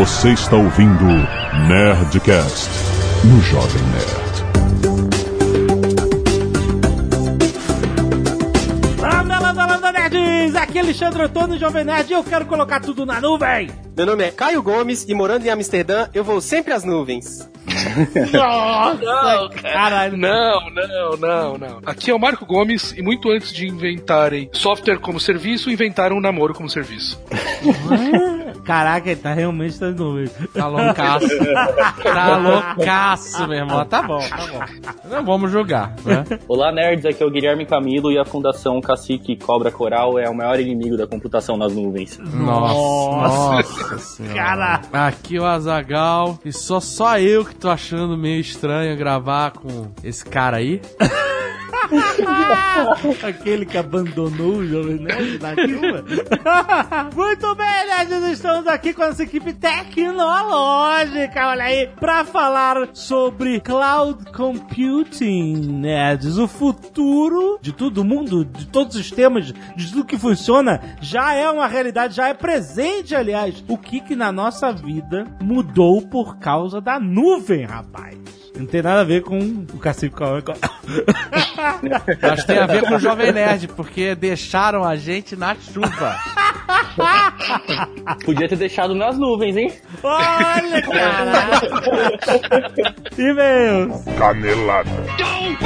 Você está ouvindo Nerdcast no Jovem Nerd. Lambda, lambda, lambda, nerds! Aqui é Alexandre Antônio, Jovem Nerd, e eu quero colocar tudo na nuvem! Meu nome é Caio Gomes e morando em Amsterdã, eu vou sempre às nuvens. Nossa, Não, cara. caralho! Não, não, não, não. Aqui é o Marco Gomes e muito antes de inventarem software como serviço, inventaram o namoro como serviço. Caraca, ele tá realmente nas nuvens. Tá loucaço. tá loucaço, meu irmão. Tá bom, tá bom. Não vamos julgar, né? Olá, nerds. Aqui é o Guilherme Camilo e a Fundação Cacique Cobra Coral é o maior inimigo da computação nas nuvens. Nossa, nossa senhora. Cara. Aqui é o Azagal e só só eu que tô achando meio estranho gravar com esse cara aí. Aquele que abandonou o Jovem Nerd na. Muito bem, nerds, estamos aqui com essa equipe tecnológica, olha aí, pra falar sobre cloud computing, nerds. O futuro de todo mundo, de todos os temas, de tudo que funciona, já é uma realidade, já é presente, aliás. O que que na nossa vida mudou por causa da nuvem, rapaz? Não tem nada a ver com o cacique. Acho que tem a ver com o Jovem Nerd, porque deixaram a gente na chuva. Podia ter deixado nas nuvens, hein? Olha, cara! E-mails. Canelada. Muito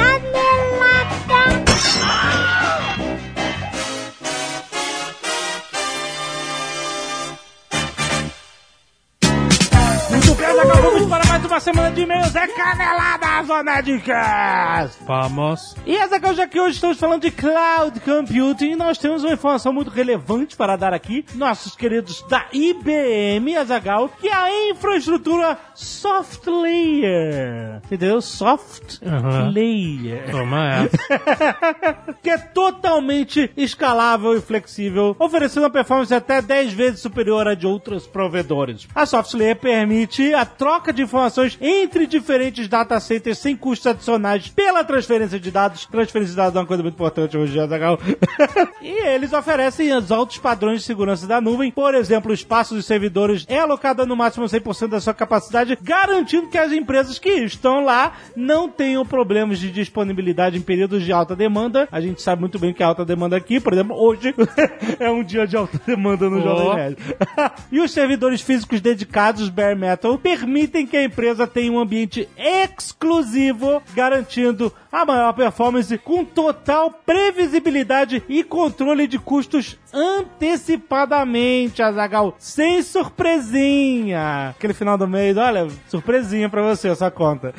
bem, acabamos para mais uma semana de e-mails. É Canelada Zona de Cast. Vamos. E essa que já que hoje estamos falando de cloud computing, e nós temos uma informação muito relevante para dar aqui. Nossos queridos da IBM, Azagal, que é a infraestrutura soft layer. Entendeu? Soft Aham. layer. Toma essa. que é totalmente escalável e flexível, oferecendo uma performance até 10 vezes superior à de outros provedores. A SoftLayer permite a troca de informações entre diferentes data centers sem custos adicionais pela transferência de dados. Transferência de dados é uma coisa muito importante hoje, Azaghal. e eles oferecem os altos padrões de segurança da nuvem. Por exemplo, o espaço dos servidores é alocado no máximo 100% da sua capacidade, garantindo que as empresas que estão lá não tenham problemas de disponibilidade em períodos de alta demanda. A gente sabe muito bem que é alta demanda aqui, por exemplo, hoje é um dia de alta demanda no Oh. Jovem Nerd. e os servidores físicos dedicados bare metal permitem que a empresa tenha um ambiente exclusivo, garantindo a maior performance com total previsibilidade e controle de custos antecipadamente, Azagal, sem surpresinha. Aquele final do mês, olha, surpresinha pra você essa conta.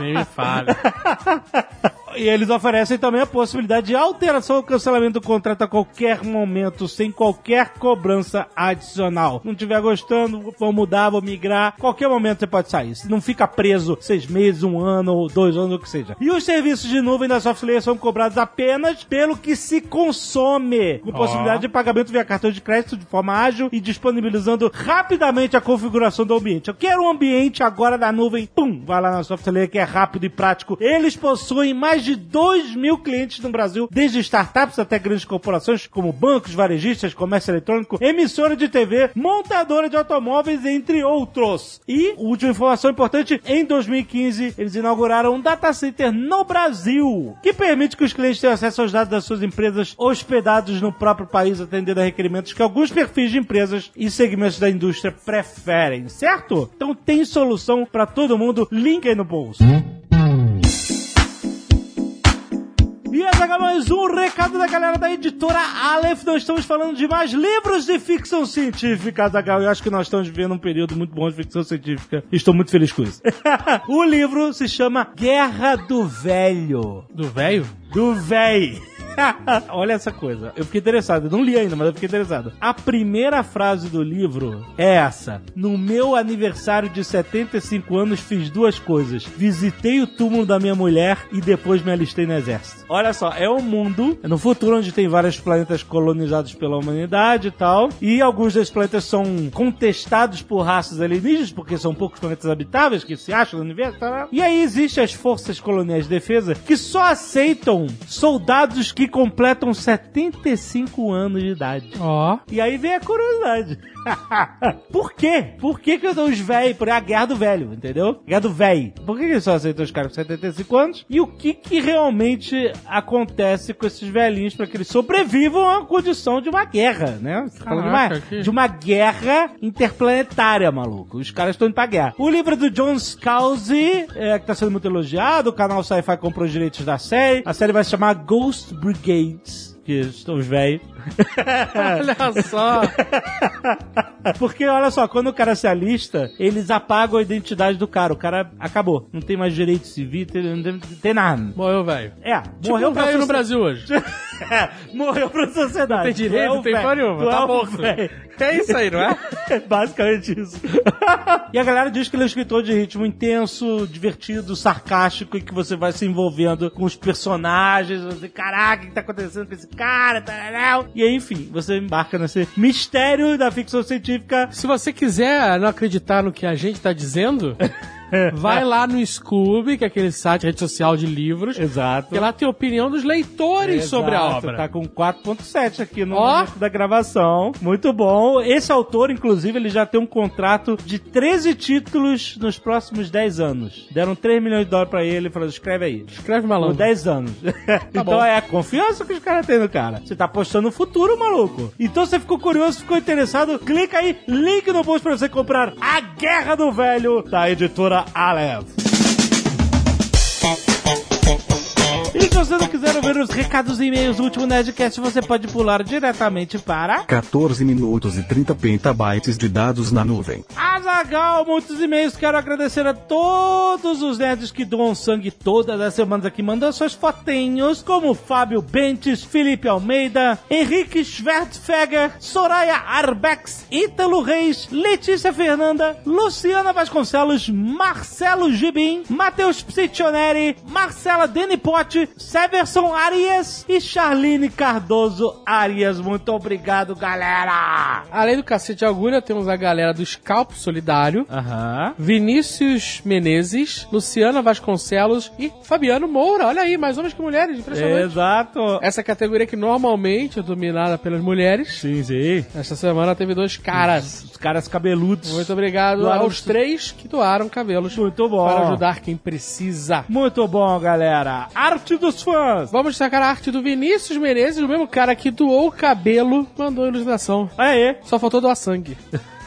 Nem me fale. E eles oferecem também a possibilidade de alteração ou cancelamento do contrato a qualquer momento, sem qualquer cobrança adicional. Não estiver gostando, vou mudar, vou migrar. Qualquer momento você pode sair. Você não fica preso seis meses, um ano ou dois anos, o que seja. E os serviços de nuvem da SoftLayer são cobrados apenas pelo que se consome, com possibilidade de pagamento via cartão de crédito de forma ágil e disponibilizando rapidamente a configuração do ambiente. Eu quero um ambiente agora da nuvem, pum, vai lá na SoftLayer que é rápido e prático. Eles possuem mais de 2 mil clientes no Brasil, desde startups até grandes corporações como bancos, varejistas, comércio eletrônico, emissora de TV, montadora de automóveis, entre outros. E, última informação importante, em 2015 eles inauguraram um data center no Brasil, que permite que os clientes tenham acesso aos dados das suas empresas hospedados no próprio país, atendendo a requerimentos que alguns perfis de empresas e segmentos da indústria preferem, certo? Então tem solução para todo mundo, link aí no bolso. E essa é mais um recado da galera da editora Aleph. Nós estamos falando de mais livros de ficção científica, Zagal. Eu acho que nós estamos vivendo um período muito bom de ficção científica. Estou muito feliz com isso. o livro se chama Guerra do Velho. Do velho? Do Véi. Olha essa coisa. Eu fiquei interessado. Eu não li ainda, mas eu fiquei interessado. A primeira frase do livro é essa: No meu aniversário de 75 anos fiz duas coisas. Visitei o túmulo da minha mulher e depois me alistei no exército. Olha só, é um mundo no futuro onde tem vários planetas colonizados pela humanidade e tal. E alguns desses planetas são contestados por raças alienígenas, porque são poucos planetas habitáveis que se acham no universo. Tá? E aí existem as forças coloniais de defesa que só aceitam soldados que completam 75 anos de idade. Ó. E aí vem a curiosidade. Por quê? Por que que os velhos... Por a guerra do velho, entendeu? Guerra do velho. Por que que eles só aceitam os caras com 75 anos? E o que que realmente acontece com esses velhinhos para que eles sobrevivam à condição de uma guerra, né? Você tá falando de uma, Caraca, de uma guerra interplanetária, maluco. Os caras estão indo pra guerra. O livro do John Scalzi, é, que tá sendo muito elogiado, o canal Sci-Fi comprou os direitos da série. A série vai se chamar Ghost Brigades, que estão os velhos. Olha só. Porque, olha só, quando o cara se alista, eles apagam a identidade do cara. O cara acabou. Não tem mais direito civil, tem- não tem, nada. Morreu, velho. É, Tipo morreu velho no Brasil hoje. É, morreu pra sociedade. Tem direito, Tu é tem porra nenhuma. Tá é morto. velho. É isso aí, não é? É basicamente isso. e a galera diz que ele é um escritor de ritmo intenso, divertido, sarcástico e que você vai se envolvendo com os personagens. Você, caraca, o que tá acontecendo com esse cara? Tararau. E aí, enfim, você embarca nesse mistério da ficção científica. Se você quiser não acreditar no que a gente tá dizendo, vai lá no Scooby, que é aquele site, rede social de livros, Exato. que lá tem a opinião dos leitores sobre a Exato, obra. Tá com 4.7 aqui no Ó. momento da gravação. Muito bom. Esse autor, inclusive, ele já tem um contrato de 13 títulos nos próximos 10 anos. Deram 3 milhões de dólares pra ele e falaram, escreve aí. Escreve Por malandro. 10 anos. então bom. é a confiança que os caras têm no cara. Você tá apostando no futuro, maluco. Então você ficou curioso, ficou interessado, clica aí, link no post pra você comprar A Guerra do Velho, da editora Aleph. Você não quiser ver os recados e e-mails do último Nerdcast, você pode pular diretamente para 14 minutos e 30 petabytes de dados na nuvem. Azagal, muitos e-mails. Quero agradecer a todos os nerds que doam sangue todas as semanas aqui, mandando suas fotinhos, como Fábio Bentes, Felipe Almeida, Henrique Schwertfeger, Soraya Arbex, Ítalo Reis, Letícia Fernanda, Luciana Vasconcelos, Marcelo Gibim, Matheus Psitioneri, Marcela Denipote, Severson Arias e Charline Cardoso Arias. Muito obrigado, galera! Além do cacete de agulha, temos a galera do Scalp Solidário, Aham. Vinícius Menezes, Luciana Vasconcelos e Fabiano Moura. Olha aí, mais homens que mulheres, impressionante. Exato. Essa categoria que normalmente é dominada pelas mulheres. Sim, sim. Esta semana teve dois caras. Os caras cabeludos. Muito obrigado Doaram- aos três que doaram cabelos Muito bom. para ajudar quem precisa. Muito bom, galera. Arte dos fãs. Vamos destacar a arte do Vinícius Menezes, o mesmo cara que doou o cabelo, mandou a ilustração. Aê. Só faltou doar sangue.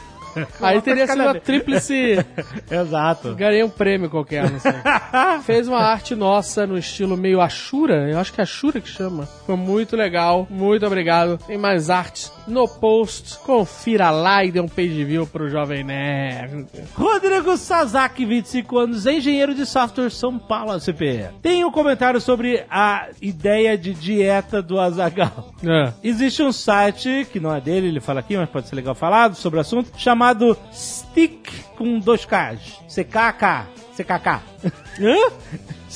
Aí teria sido a tríplice. Exato. Ganhei um prêmio qualquer, não sei. Fez uma arte nossa no estilo meio Ashura, eu acho que é Ashura que chama. Ficou muito legal, muito obrigado. Tem mais artes no post. Confira lá e dê um page view pro Jovem Nerd. Rodrigo Sasaki, 25 anos, engenheiro de software São Paulo, CP. Tem um comentário sobre a ideia de dieta do Azagal. É. Existe um site, que não é dele, ele fala aqui, mas pode ser legal falado sobre o assunto, chamado Stick com dois Ks. CKK. CKK. Hã?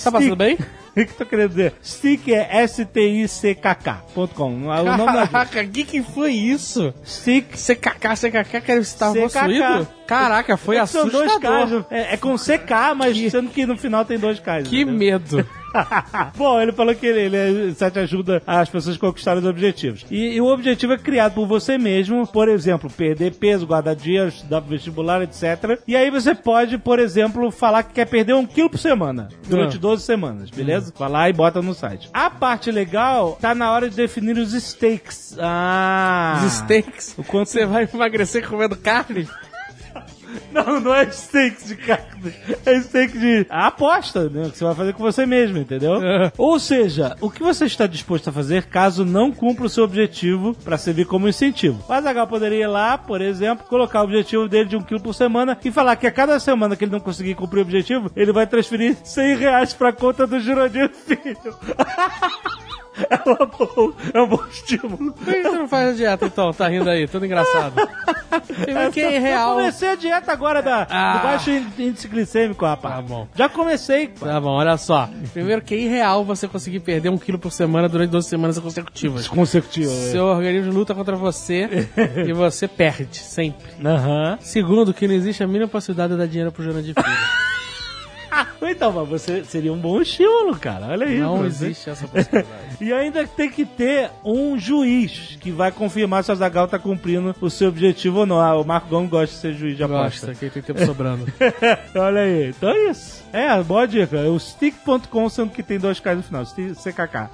Tá passando bem? O que tô querendo dizer? Stick é S-T-I-C-K-K.com. O Caraca, que que foi isso? Stick CKK, CKK, quer você tava CKK. possuído? Caraca, foi São dois assustador. Ks. É, é com CK, mas sendo que no final tem dois Ks. Que entendeu? medo. Bom, ele falou que ele, ele, o site ajuda as pessoas a conquistarem os objetivos. E, e o objetivo é criado por você mesmo, por exemplo, perder peso, guardar dias, estudar vestibular, etc. E aí você pode, por exemplo, falar que quer perder um quilo por semana, durante Ah. 12 semanas, beleza? Vai lá e bota no site. A parte legal tá na hora de definir os stakes. Ah! Os steaks. O quanto Você vai emagrecer comendo carne? Não, não é steak de carne. É steak de aposta, né? Que você vai fazer com você mesmo, entendeu? É. Ou seja, o que você está disposto a fazer caso não cumpra o seu objetivo para servir como incentivo? O Azagal poderia ir lá, por exemplo, colocar o objetivo dele de um quilo por semana e falar que a cada semana que ele não conseguir cumprir o objetivo, ele vai transferir 100 reais pra conta do Jurandir Filho. É, uma boa- é um bom estímulo. Por que você não faz a dieta então? Tá rindo aí, tudo engraçado. Primeiro que é Eu real. comecei a dieta agora da, Ah. do baixo índice glicêmico, rapaz. Tá bom. Já comecei. Tá bom, olha só. Primeiro que é irreal você conseguir perder um quilo por semana durante 12 semanas consecutivas. Consecutivo. Seu organismo luta contra você e você perde, sempre. Aham. Segundo, que não existe a mínima possibilidade de dar dinheiro pro Jana de Filho. então, mas você seria um bom estímulo, cara. Olha aí. Não você. existe essa possibilidade. E ainda tem que ter um juiz que vai confirmar se a Zagal tá cumprindo o seu objetivo ou não. Ah, o Marco Gomes gosta de ser juiz de aposta. Gosta, que tem tempo sobrando. Olha aí. Então é isso. É, boa dica. O stick.com, sendo que tem dois caras no final. CKK.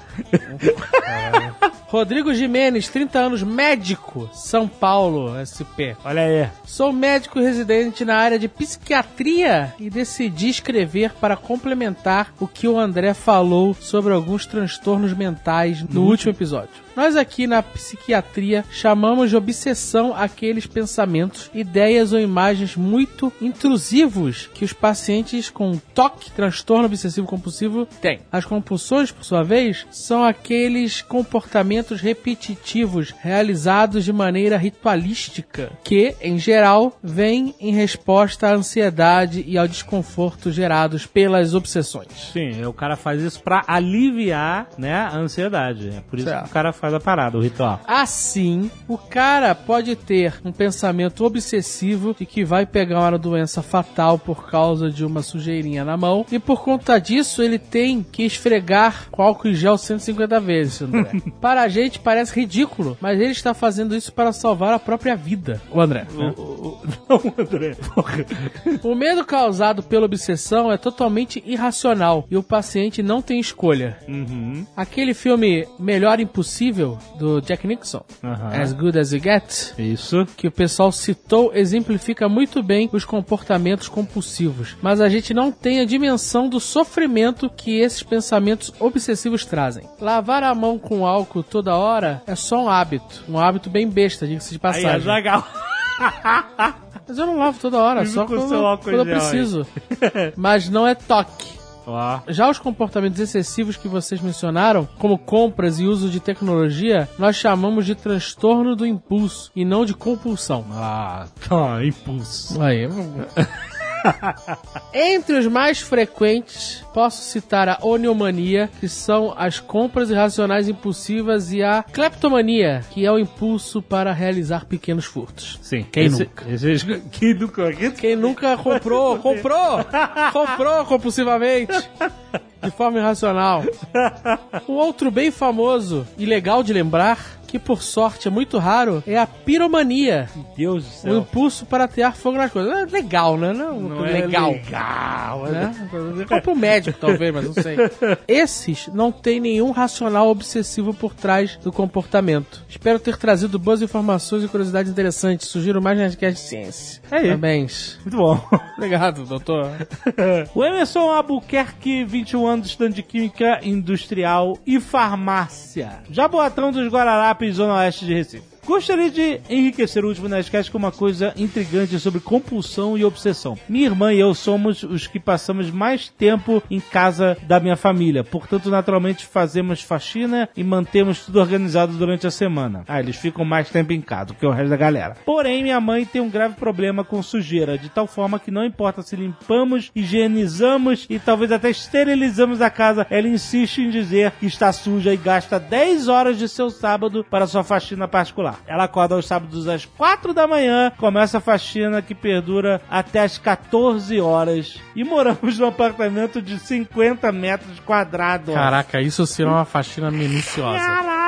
Rodrigo Jimenez, 30 anos, médico, São Paulo, SP. Olha aí. Sou médico residente na área de psiquiatria e decidi escrever para complementar o que o André falou sobre alguns transtornos mentais no, último episódio. Nós aqui na psiquiatria chamamos de obsessão aqueles pensamentos, ideias ou imagens muito intrusivos que os pacientes com TOC, transtorno obsessivo compulsivo, têm. As compulsões, por sua vez, são aqueles comportamentos repetitivos realizados de maneira ritualística que, em geral, vêm em resposta à ansiedade e ao desconforto gerados pelas obsessões. Sim, o cara faz isso pra aliviar, né, a ansiedade. É por isso Certo. que o cara faz a parada, o ritual. Assim, o cara pode ter um pensamento obsessivo de que vai pegar uma doença fatal por causa de uma sujeirinha na mão, e por conta disso ele tem que esfregar com álcool em gel 150 vezes, André. para a gente parece ridículo, mas ele está fazendo isso para salvar a própria vida, o André. né? O- o- Não, André, porra. O medo causado pela obsessão é totalmente irracional e o paciente não tem escolha. Uhum. Aquele filme Melhor Impossível, do Jack Nixon. As Good As You Get, Isso. que o pessoal citou, exemplifica muito bem os comportamentos compulsivos. Mas a gente não tem a dimensão do sofrimento que esses pensamentos obsessivos trazem. Lavar a mão com álcool toda hora é só um hábito. Um hábito bem besta, diga-se de Aí, é passagem. Zagal. Mas eu não lavo toda hora, Vive só quando, quando eu preciso. Mas não é toque. Já os comportamentos excessivos que vocês mencionaram, como compras e uso de tecnologia, nós chamamos de transtorno do impulso e não de compulsão. Ah, tá, impulso. Aí. Entre os mais frequentes, posso citar a oniomania, que são as compras irracionais impulsivas, e a kleptomania, que é o impulso para realizar pequenos furtos. Sim. Quem esse, nunca? Esse, quem nunca? Quem nunca comprou, comprou, comprou compulsivamente, de forma irracional. Um outro bem famoso e legal de lembrar, que por sorte é muito raro, é a piromania, Deus do o céu. impulso para atear fogo nas coisas. É legal, né? Não, Não é é legal. legal, Né? Compra um médico, talvez, mas não sei. Esses não têm nenhum racional obsessivo por trás do comportamento. Espero ter trazido boas informações e curiosidades interessantes. Sugiro mais Nerdcast de Ciência. É aí. Parabéns. Muito bom. Obrigado, doutor. o Emerson Albuquerque, 21 anos, estudante de Química Industrial e Farmácia. Jaboatão dos Guararapes, Zona Oeste de Recife. Gostaria de enriquecer o último Nerdcast com uma coisa intrigante sobre compulsão e obsessão. Minha irmã e eu somos os que passamos mais tempo em casa da minha família, portanto, naturalmente fazemos faxina e mantemos tudo organizado durante a semana. Ah, eles ficam mais tempo em casa do que o resto da galera. Porém, minha mãe tem um grave problema com sujeira, de tal forma que não importa se limpamos, higienizamos e talvez até esterilizamos a casa, ela insiste em dizer que está suja e gasta 10 horas de seu sábado para sua faxina particular. Ela acorda aos sábados às 4 da manhã, começa a faxina que perdura até às 14 horas. E moramos num apartamento de 50 metros quadrados. Caraca, isso será uma faxina minuciosa. Caraca!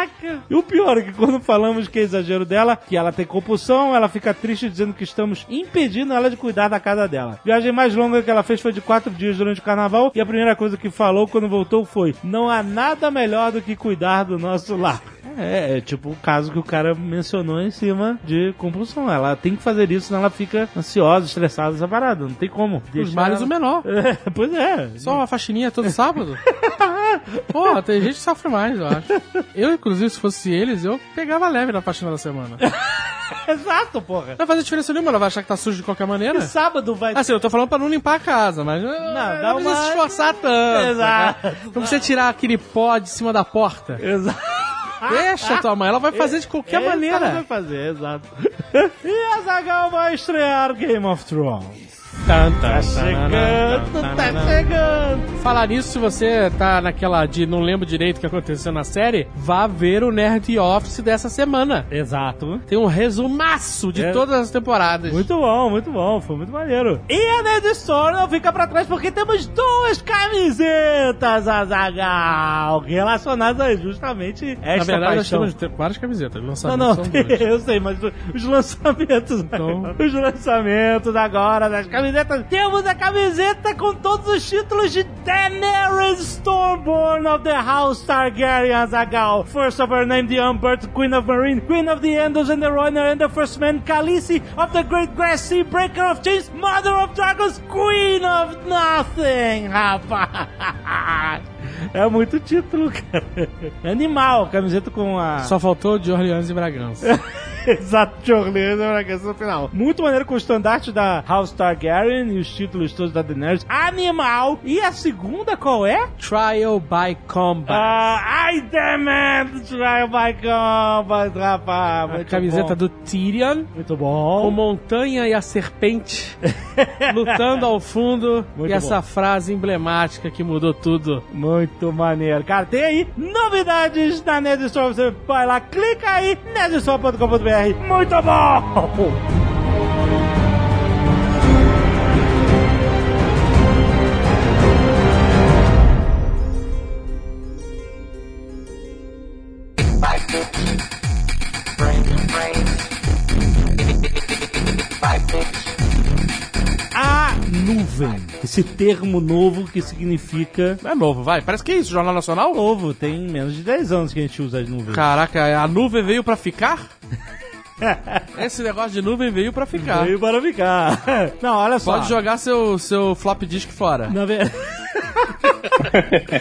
E o pior é que quando falamos que é exagero dela, que ela tem compulsão, ela fica triste dizendo que estamos impedindo ela de cuidar da casa dela. Viagem mais longa que ela fez foi de quatro dias durante o carnaval e a primeira coisa que falou quando voltou foi: Não há nada melhor do que cuidar do nosso lar. É, é tipo o caso que o cara mencionou em cima de compulsão. Ela tem que fazer isso, senão ela fica ansiosa, estressada, essa parada. Não tem como. Os males ela- o menor. É, pois é. Só uma faxininha todo sábado? Porra, tem gente que sofre mais, eu acho. Eu, inclusive, se fosse eles, eu pegava leve na faxina da semana. Não Exato, porra. vai fazer diferença nenhuma, ela vai achar que tá sujo de qualquer maneira. E sábado vai Assim, eu tô falando pra não limpar a casa, mas não, dá não precisa uma- se esforçar tanto. Exato. né? Não precisa tirar aquele pó de cima da porta. Exato. Deixa tua mãe, ela vai fazer de qualquer Esse ela vai maneira. fazer, exato. e a Zagal vai estrear Game of Thrones. Tá chegando, tá chegando. Falar nisso, se você tá naquela de não lembro direito o que aconteceu na série, vá ver o Nerd Office dessa semana. Exato. Tem um resumaço de É. todas as temporadas. Muito bom, muito bom, foi muito maneiro. E a Nerd Store não fica pra trás porque temos duas camisetas, Azagal, relacionadas a justamente esta Na verdade, nós paixão. temos te- várias camisetas. Não, Lançamentos não, eu sei, mas os lançamentos, Então- os lançamentos agora das camisetas. Temos a camiseta com todos os títulos de Daenerys Stormborn of the House Targaryen Azagal. First of her name, the Unbirthed Queen of Marine, Queen of the Endos and the Runner and the First Man, Khaleesi of the Great Grass Sea, Breaker of Chains, Mother of Dragons, Queen of Nothing, rapaz. É muito título, cara. Animal, camiseta com a... Só faltou de Orleans e Bragança. Exato, Jornada na questão final. Muito maneiro com o estandarte da House Targaryen e os títulos todos da Daenerys. Animal. E a segunda qual é? Trial by Combat. Ah, ai, damn it! Trial by Combat, rapaz. a camiseta bom. do Tyrion. Muito O bom. Montanha e a Serpente lutando ao fundo. Muito e essa bom. frase emblemática que mudou tudo. Muito maneiro. Cara, tem aí novidades na Nerd Store. Você vai lá, clica aí, nerdstore.com.br. Muito bom! A nuvem. Esse termo novo que significa É novo, vai. Parece que é isso, Jornal Nacional? novo. Tem menos de 10 anos que a gente usa as nuvens. Caraca, a nuvem veio pra ficar? Esse negócio de nuvem veio pra ficar. Veio para ficar. Não, olha só. Pode jogar seu, seu flop disk fora. Na verdade...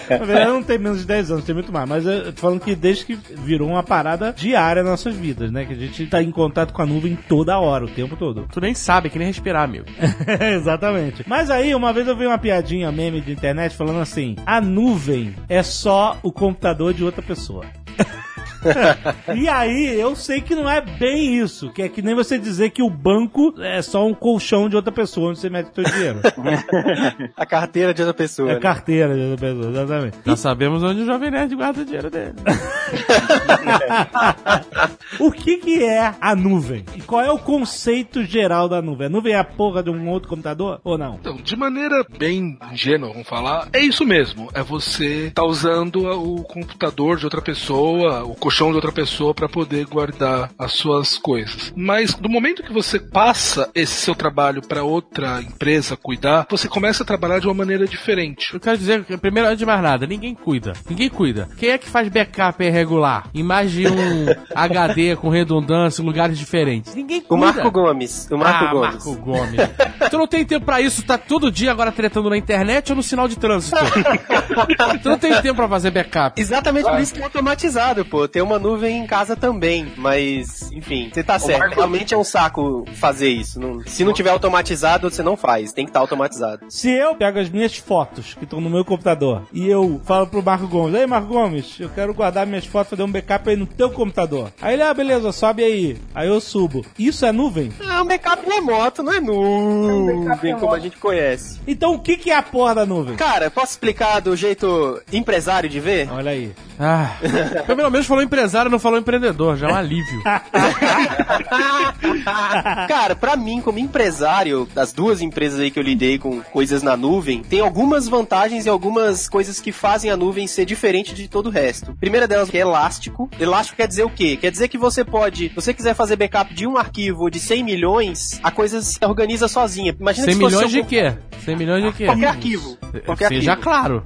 Na verdade, não tem menos de 10 anos, tem muito mais. Mas eu tô falando que desde que virou uma parada diária nas nossas vidas, né? Que a gente tá em contato com a nuvem toda hora, o tempo todo. Tu nem sabe, que nem respirar, amigo. Exatamente. Mas aí, uma vez eu vi uma piadinha meme de internet falando assim: a nuvem é só o computador de outra pessoa. e aí, eu sei que não é bem isso, que é que nem você dizer que o banco é só um colchão de outra pessoa onde você mete o seu dinheiro. A carteira de outra pessoa. é né? carteira de outra pessoa, exatamente. Já sabemos onde o Jovem Nerd guarda o dinheiro dele. O que que é a nuvem? E qual é o conceito geral da nuvem? A nuvem é a porra de um outro computador ou não? Então, de maneira bem ingênua, vamos falar, é isso mesmo. É você tá usando o computador de outra pessoa, o colchão de outra pessoa para poder guardar as suas coisas. Mas do momento que você passa esse seu trabalho para outra empresa cuidar, você começa a trabalhar de uma maneira diferente. Eu quero dizer que, primeiro, antes de mais nada, ninguém cuida. Ninguém cuida. Quem é que faz backup irregular? Em mais de um HD com redundância em lugares diferentes? Ninguém cuida. O Marco Gomes. O Marco ah, Gomes. Marco Gomes. tu não tem tempo pra isso, tá todo dia agora tretando na internet ou no sinal de trânsito? tu não tem tempo pra fazer backup. Exatamente por isso que é automatizado, pô. Tem uma nuvem em casa também. Mas, enfim, você tá certo. Realmente é um saco fazer isso. Não- se não tiver automatizado, você não faz. Tem que estar automatizado. Se eu pego as minhas fotos que estão no meu computador e eu falo pro Marco Gomes, ei Marco Gomes, eu quero guardar minhas fotos, fazer um backup aí no teu computador. Aí ele, ah, beleza, sobe aí. Aí eu subo. Isso é nuvem? É um backup remoto, não é nuvem como a gente conhece. Então o que, que é a porra da nuvem? Cara, posso explicar do jeito empresário de ver? Olha aí. Ah, pelo menos falou empresário, não falou empreendedor, já é um alívio. Cara, pra mim, como empresário, das duas empresas aí que eu lidei com coisas na nuvem, tem algumas vantagens e algumas coisas que fazem a nuvem ser diferente de todo o resto. Primeira delas é elástico. Elástico quer dizer o quê? Quer dizer que você pode, se você quiser fazer backup de um arquivo de 100 milhões, a coisa se organiza sozinha. Imagina 100 que se fosse milhões de quê? 100 milhões de quê? Qualquer arquivo. Qualquer Seja arquivo. claro.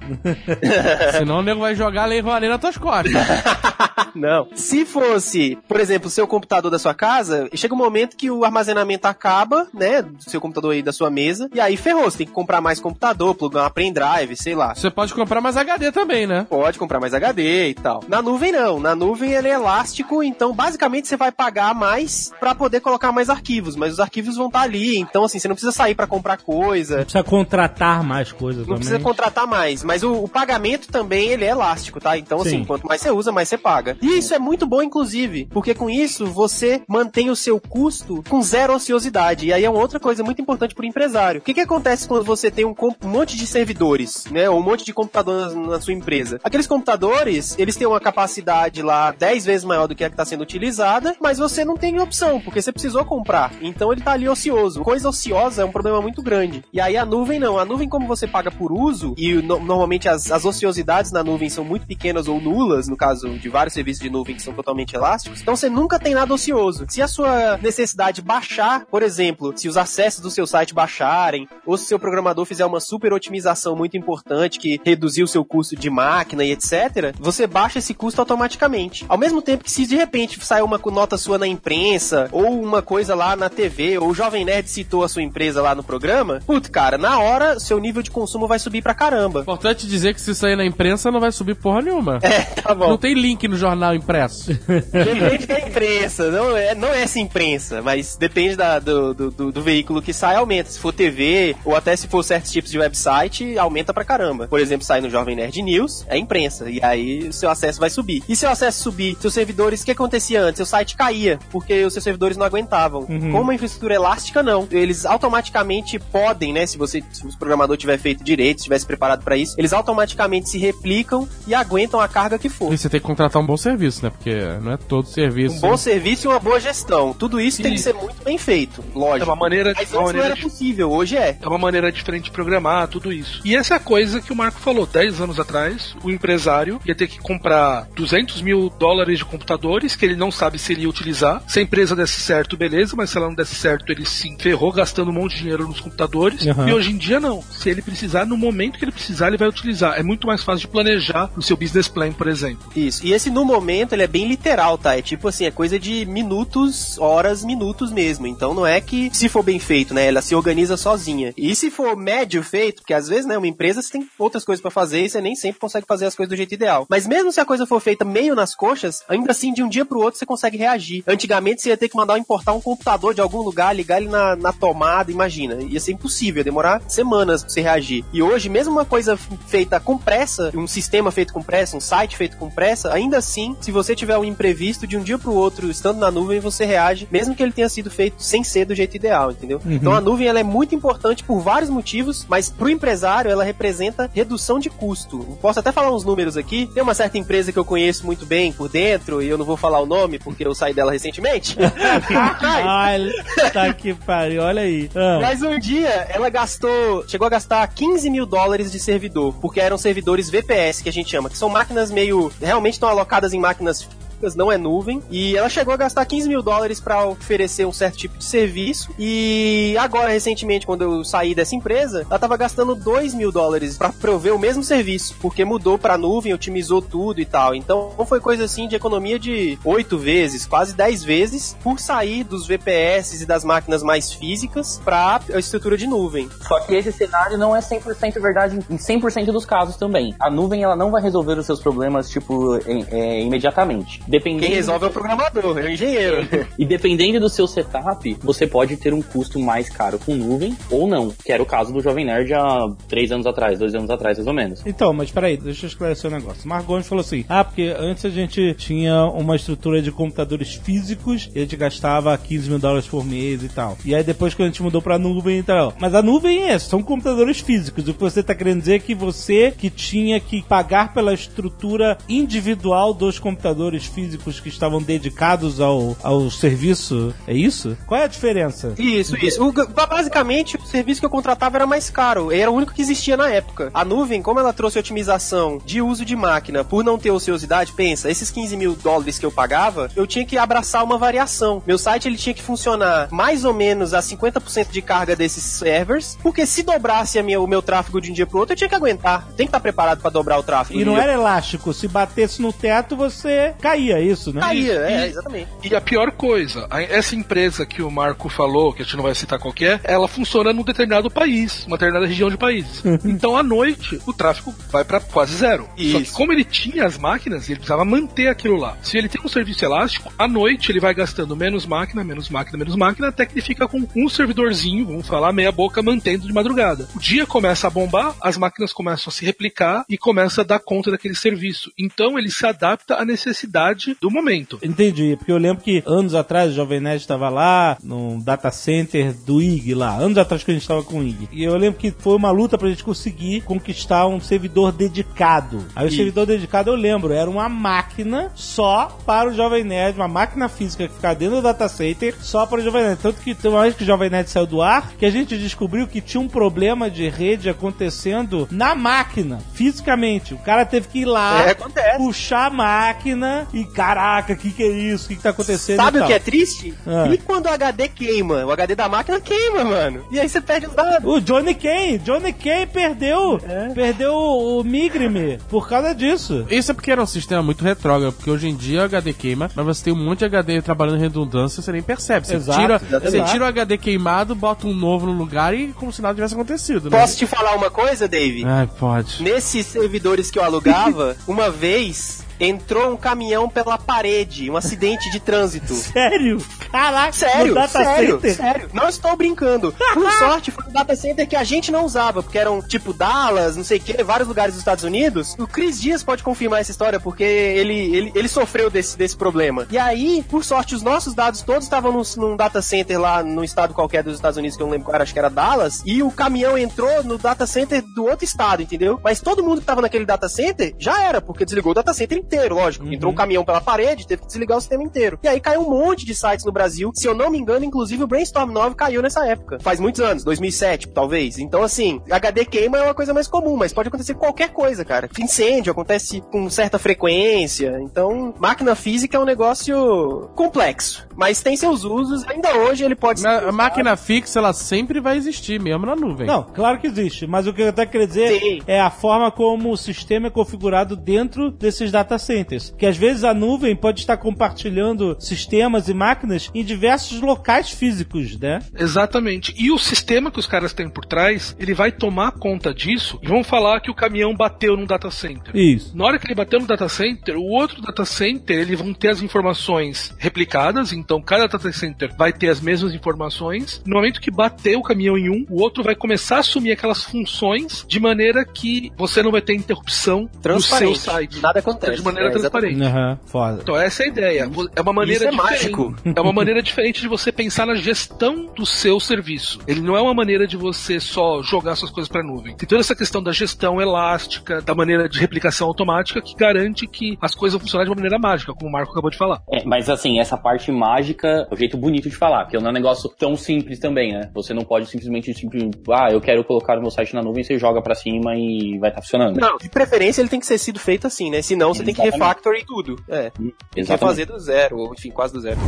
Senão o nego vai jogar a Lei Rouanet nas tuas costas. Não. Se fosse, por exemplo, o seu computador da sua casa, chega um momento que o armazenamento acaba, né? Do seu computador aí da sua mesa, e aí ferrou. Você tem que comprar mais computador, plugar uma pendrive, sei lá. Você pode comprar mais HD também, né? Pode comprar mais HD e tal. Na nuvem não. Na nuvem ele é elástico, então basicamente você vai pagar mais pra poder colocar mais arquivos, mas os arquivos vão estar ali. Então assim, você não precisa sair pra comprar coisa. Precisa contratar mais coisas Não também. precisa contratar mais, mas o, o pagamento também ele é elástico, tá? Então assim, Sim. quanto mais você usa, mais você paga. E isso é muito bom, inclusive, porque com isso você mantém o seu custo com zero ociosidade. E aí é uma outra coisa muito importante para o empresário. O que, que acontece quando você tem um, um monte de servidores, né? Ou um monte de computadores na, na sua empresa? Aqueles computadores, eles têm uma capacidade lá 10 vezes maior do que a que está sendo utilizada, mas você não tem opção, porque você precisou comprar. Então ele tá ali ocioso. Coisa ociosa é um problema muito grande. E aí a nuvem não. A nuvem, como você paga por uso, e no- normalmente as, as ociosidades na nuvem são muito pequenas ou nulas, no caso de vários serviços de nuvem que são totalmente elásticos, então você nunca tem nada ocioso. Se a sua necessidade baixar, por exemplo, se os acessos do seu site baixarem, ou se o seu programador fizer uma super otimização muito importante que reduzir o seu custo de máquina e etc., você baixa esse custo automaticamente. Ao mesmo tempo que se de repente sair uma nota sua na imprensa, ou uma coisa lá na TV, ou o Jovem Nerd citou a sua empresa lá no programa, putz, cara, na hora seu nível de consumo vai subir pra caramba. Importante dizer que se sair na imprensa não vai subir porra nenhuma. É, tá bom. Não tem link no jornal impresso. Depende da imprensa, não é, não é essa imprensa, mas depende da- do, do, do- veículo que sai, aumenta. Se for TV, ou até se for certos tipos de website, aumenta pra caramba. Por exemplo, sai no Jovem Nerd News, é imprensa, e aí o seu acesso vai subir. E se o acesso subir, seus servidores, o que acontecia antes? Seu site caía, porque os seus servidores não aguentavam. Com uma infraestrutura elástica, não. Eles automaticamente podem, né, se você, se o programador tiver feito direito, estivesse preparado pra isso, eles automaticamente se replicam e aguentam a carga que for. E você tem que contratar um bom serviço, né? Porque não é todo serviço. Um bom serviço e uma boa gestão. Tudo isso tem que ser muito bem feito, É lógico. uma maneira, Mas uma antes não maneira era de possível, hoje é. É uma maneira diferente de programar, tudo isso. E essa é a coisa que o Marco falou. 10 anos atrás, o empresário ia ter que comprar 200 mil dólares de computadores que ele não sabe se ele ia utilizar. Se a empresa desse certo, beleza, mas se ela não desse certo, ele se ferrou gastando um monte de dinheiro nos computadores. Uhum. E hoje em dia, não. Se ele precisar, no momento que ele precisar, ele vai utilizar. É muito mais fácil de planejar o seu business plan, por exemplo. Isso. E esse no momento, ele é bem literal, tá? É tipo assim, é coisa de minutos, horas, minutos mesmo. Então não é que, se for bem feito, né? Ela se organiza sozinha. E se for médio feito, porque às vezes, né, uma empresa você tem outras coisas pra fazer e você nem sempre consegue fazer as coisas do jeito ideal. Mas mesmo se a coisa for feita meio nas coxas, ainda assim, de um dia pro outro você consegue reagir. Antigamente você ia ter que mandar importar um computador de algum lugar, ligar ele na, na tomada, imagina. Ia ser impossível, ia demorar semanas pra você reagir. E hoje, mesmo uma coisa feita com pressa, um sistema feito com pressa, um site feito com pressa, ainda assim, se você tiver um imprevisto de um dia pro outro, estando na nuvem, você reage, mesmo que ele tenha sido feito sem ser do jeito ideal, entendeu? Então a nuvem ela é muito importante por vários motivos, mas pro empresário ela representa redução de custo. Eu Posso até falar uns números aqui. Tem uma certa empresa que eu conheço muito bem por dentro, e eu não vou falar o nome porque eu saí dela recentemente. Ai, tá que pariu, olha aí. Ah. Mas um dia ela gastou, chegou a gastar 15 mil dólares de servidor, porque eram servidores VPS que a gente chama, que são máquinas meio. realmente estão alocadas em máquinas não é nuvem. E ela chegou a gastar 15 mil dólares para oferecer um certo tipo de serviço. E agora, recentemente, quando eu saí dessa empresa, ela tava gastando 2 mil dólares para prover o mesmo serviço, porque mudou pra nuvem, otimizou tudo e tal. Então foi coisa assim de economia de 8 vezes, quase 10 vezes, por sair dos VPS e das máquinas mais físicas para a estrutura de nuvem. Só que esse cenário não é 100% verdade em 100% dos casos também. A nuvem ela não vai resolver os seus problemas, tipo, é, imediatamente. Dependendo Quem resolve é o programador, é o engenheiro. E dependendo do seu setup, você pode ter um custo mais caro com nuvem ou não. Que era o caso do Jovem Nerd há três anos atrás, dois anos atrás, mais ou menos. Então, mas peraí, deixa eu esclarecer um negócio. Mark Gomes falou assim: ah, porque antes a gente tinha uma estrutura de computadores físicos e a gente gastava 15 mil dólares por mês e tal. E aí depois que a gente mudou pra nuvem e tal. Mas a nuvem é, são computadores físicos. O que você tá querendo dizer é que você que tinha que pagar pela estrutura individual dos computadores físicos que estavam dedicados ao, ao serviço, é isso? Qual é a diferença? Isso, isso. O- basicamente, o serviço que eu contratava era mais caro. Era o único que existia na época. A nuvem, como ela trouxe otimização de uso de máquina por não ter ociosidade, pensa, esses 15 mil dólares que eu pagava, eu tinha que abraçar uma variação. Meu site ele tinha que funcionar mais ou menos a 50% de carga desses servers, porque se dobrasse a minha, o meu tráfego de um dia pro outro, eu tinha que aguentar. Tem que estar preparado para dobrar o tráfego. E não dia era elástico, se batesse no teto você caía, isso, né? Caía, é, E- exatamente. E a pior coisa, a- essa empresa que o Marco falou, que a gente não vai citar qualquer, ela funciona num determinado país, uma determinada região de país. então à noite o tráfego vai para quase zero. Só que Isso. como ele tinha as máquinas, ele precisava manter aquilo lá. Se ele tem um serviço elástico, à noite ele vai gastando menos máquina, menos máquina, menos máquina, até que ele fica com um servidorzinho, vamos falar, meia boca, mantendo de madrugada. O dia começa a bombar, as máquinas começam a se replicar e começa a dar conta daquele serviço. Então ele se adapta à necessidade do momento. Entendi, porque eu lembro que anos atrás o Jovem Nerd estava lá, num data center do IG lá, anos atrás que a gente estava com o IG. E eu lembro que foi uma luta pra gente conseguir conquistar um servidor dedicado. Aí o servidor dedicado, eu lembro, era uma máquina só para o Jovem Nerd, uma máquina física que ficava dentro do data center só para o Jovem Nerd. Tanto que tem uma vez que o Jovem Nerd saiu do ar, que a gente descobriu que tinha um problema de rede acontecendo na máquina, fisicamente. O cara teve que ir lá, É, puxar a máquina e caraca, o que, que é isso? O que, que tá acontecendo? Sabe e o tal? que é triste? Ah. E quando o HD queima? O HD da máquina queima, mano. E aí você perde os dados. O Johnny Kane, Johnny Kane perdeu, É. perdeu o Migrime por causa disso. Isso é porque era um sistema muito retrógrado, porque hoje em dia o HD queima, mas você tem um monte de HD trabalhando em redundância, você nem percebe. Você, Exato, tira, você tira o HD queimado, bota um novo no lugar e como se nada tivesse acontecido, né? Posso te falar uma coisa, Dave? Ai, pode. Nesses servidores que eu alugava, uma vez entrou um caminhão pela parede, um acidente de trânsito. Sério? Caraca, Sério, sério, center? sério. Não estou brincando. Por sorte, foi um data center que a gente não usava, porque eram tipo Dallas, não sei o que, vários lugares dos Estados Unidos. O Chris Dias pode confirmar essa história, porque ele, ele, ele sofreu desse, desse problema. E aí, por sorte, os nossos dados todos estavam num, num data center lá no estado qualquer dos Estados Unidos, que eu não lembro qual era, acho que era Dallas, e o caminhão entrou no data center do outro estado, entendeu? Mas todo mundo que tava naquele data center já era, porque desligou o data center inteiro, lógico. Entrou um caminhão pela parede, teve que desligar o sistema inteiro. E aí caiu um monte de sites no Brasil. Se eu não me engano, inclusive o Brainstorm 9 caiu nessa época. Faz muitos anos, 2007, talvez. Então, assim, HD queima é uma coisa mais comum, mas pode acontecer qualquer coisa, cara. Incêndio acontece com certa frequência. Então, máquina física é um negócio complexo. Mas tem seus usos. Ainda hoje ele pode A, a máquina fixa, ela sempre vai existir, mesmo na nuvem. Não, claro que existe, mas o que eu até queria dizer Sim. é a forma como o sistema é configurado dentro desses data centers. Que às vezes a nuvem pode estar compartilhando sistemas e máquinas em diversos locais físicos, né? Exatamente. E o sistema que os caras têm por trás, ele vai tomar conta disso e vão falar que o caminhão bateu num data center. Isso. Na hora que ele bateu no data center, o outro data center, eles vão ter as informações replicadas, então cada data center vai ter as mesmas informações. No momento que bater o caminhão em um, o outro vai começar a assumir aquelas funções de maneira que você não vai ter interrupção no seu site. Nada acontece. De maneira É, transparente. Aham, foda. Então essa é a ideia. É uma maneira Isso é mágico. É uma maneira diferente de você pensar na gestão do seu serviço. Ele não é uma maneira de você só jogar suas coisas para nuvem. Tem toda essa questão da gestão elástica, da maneira de replicação automática que garante que as coisas vão funcionar de uma maneira mágica, como o Marco acabou de falar. É, mas assim, essa parte mágica é o jeito bonito de falar, porque não é um negócio tão simples também, né? Você não pode simplesmente, simplesmente ah, eu quero colocar o meu site na nuvem, você joga pra cima e vai estar funcionando. Não, de preferência ele tem que ser sido feito assim, né? Senão você tem que Exatamente. refactory tudo. É. Tem que refazer do zero, ou enfim, quase do zero.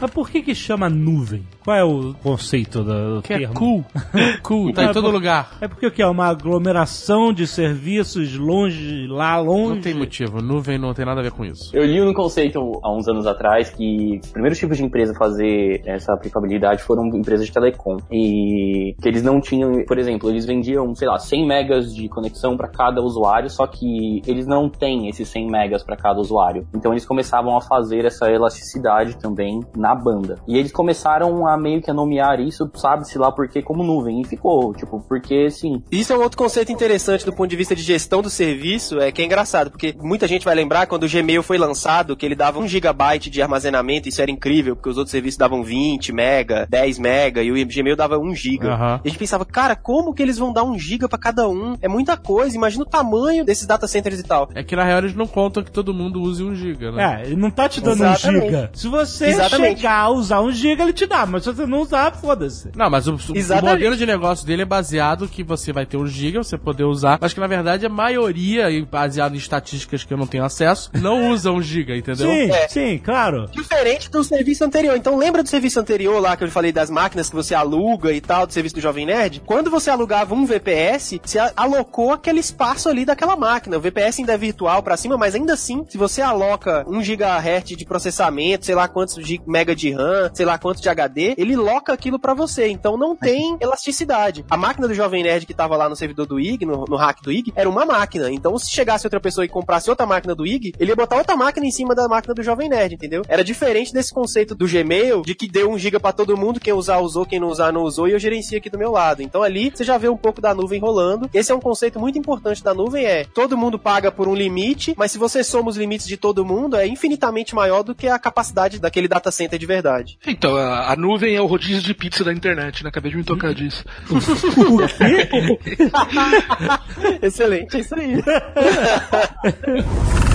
Mas por que que chama nuvem? Qual é o conceito do Que é termo? cool. cool, tá em É, todo por- lugar. É porque o que é uma aglomeração de serviços longe, lá longe. Não tem motivo, nuvem não tem nada a ver com isso. Eu li um conceito há uns anos atrás que os primeiros tipos de empresa a fazer essa aplicabilidade foram empresas de telecom. E que eles não tinham, por exemplo, eles vendiam, sei lá, 100 megas de conexão para cada usuário, só que eles não têm esses 100 megas para cada usuário. Então eles começavam a fazer essa elasticidade também na banda. E eles começaram a meio que a nomear isso, sabe-se lá porque como nuvem. E ficou, tipo, porque assim, Isso é um outro conceito interessante do ponto de vista de gestão do serviço, é que é engraçado, porque muita gente vai lembrar quando o Gmail foi lançado, que ele dava 1 GB de armazenamento, isso era incrível, porque os outros serviços davam 20 mega, 10 mega, e o Gmail dava 1 GB. Aham. E a gente pensava, cara, como que eles vão dar 1 GB pra cada um? É muita coisa, imagina o tamanho desses data centers e tal. É que na real eles não contam que todo mundo use um giga, né? É, ele não tá te dando Exatamente. um giga. Se você Exatamente. A usar um giga, ele te dá, mas se você não usar, foda-se. Não, mas o, o modelo de negócio dele é baseado que você vai ter um giga, você poder usar, mas que na verdade a maioria, baseado em estatísticas que eu não tenho acesso, não usa um giga, entendeu? Sim, É. sim, claro. Diferente do serviço anterior. Então lembra do serviço anterior lá que eu falei das máquinas que você aluga e tal, do serviço do Jovem Nerd? Quando você alugava um VPS, você alocou aquele espaço ali daquela máquina. O VPS ainda é virtual pra cima, mas ainda assim, se você aloca 1 GHz de processamento, sei lá quantos gi- mega de RAM, sei lá quantos de HD, ele loca aquilo pra você. Então não tem elasticidade. A máquina do Jovem Nerd que tava lá no servidor do IG, no, no hack do IG, era uma máquina. Então se chegasse outra pessoa e comprasse outra máquina do IG, ele ia botar outra máquina em cima da máquina do Jovem Nerd, entendeu? Era diferente desse conceito do Gmail, de que deu um giga pra todo mundo, quem usar usou, quem não usar não usou, e eu gerencio aqui do meu lado. Então ali você já vê um pouco da nuvem rolando. Esse é um conceito muito importante da nuvem, é todo mundo paga por um limite, mas se você soma os limites de todo mundo, é infinitamente maior do que a capacidade daquele data center de verdade. Então, a, a nuvem é o rodízio de pizza da internet, né? Acabei de me tocar disso. Excelente, é isso aí.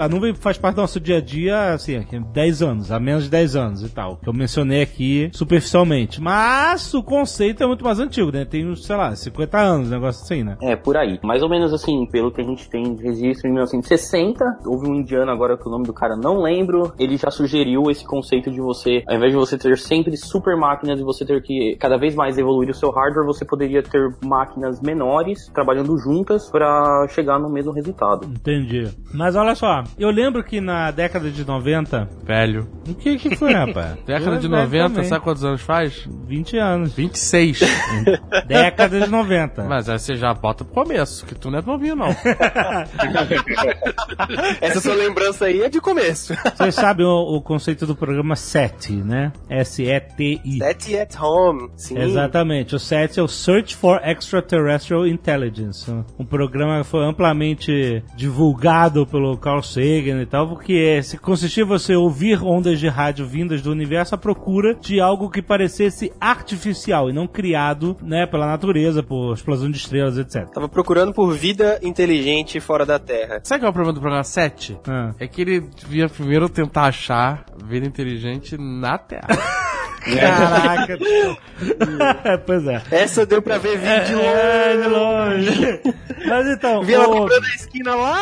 A nuvem faz parte do nosso dia a dia, assim, aqui, 10 anos, há menos de 10 anos e tal, que eu mencionei aqui superficialmente. Mas o conceito é muito mais antigo, né? Tem uns, sei lá, 50 anos, um negócio assim, né? É, por aí. Mais ou menos assim, pelo que a gente tem de registro em 1960, houve um indiano agora que o nome do cara não lembro, ele já sugeriu esse conceito de você, ao invés de você ter sempre super máquinas e você ter que cada vez mais evoluir o seu hardware, você poderia ter máquinas menores trabalhando juntas para chegar no mesmo resultado. Entendi. Mas olha só, eu lembro que na década de 90. Velho. O que que foi, rapaz? Década de Eu velho 90, também. sabe quantos anos faz? 20 anos. 26. Década de 90. Mas aí você já bota pro começo, que tu não é novinho, não. Essa sua lembrança aí é de começo. Vocês sabem o, o conceito do programa SETI, né? S-E-T-I. Set at home. Sim. Exatamente. O SETI é o Search for Extraterrestrial Intelligence. Um programa que foi amplamente divulgado pelo Carl Sagan e tal, porque se consistia em você ouvir ondas de rádio vindas do universo à procura de algo que parecesse artificial e não criado, né, pela natureza, por explosão de estrelas, etc. Tava procurando por vida inteligente fora da Terra. Sabe qual é o problema do programa 7? Ah. É que ele devia primeiro tentar achar vida inteligente na Terra. Caraca. pois é. Essa deu pra ver vídeo de longe. É, de longe. Mas então, Vi ela o- comprando a esquina lá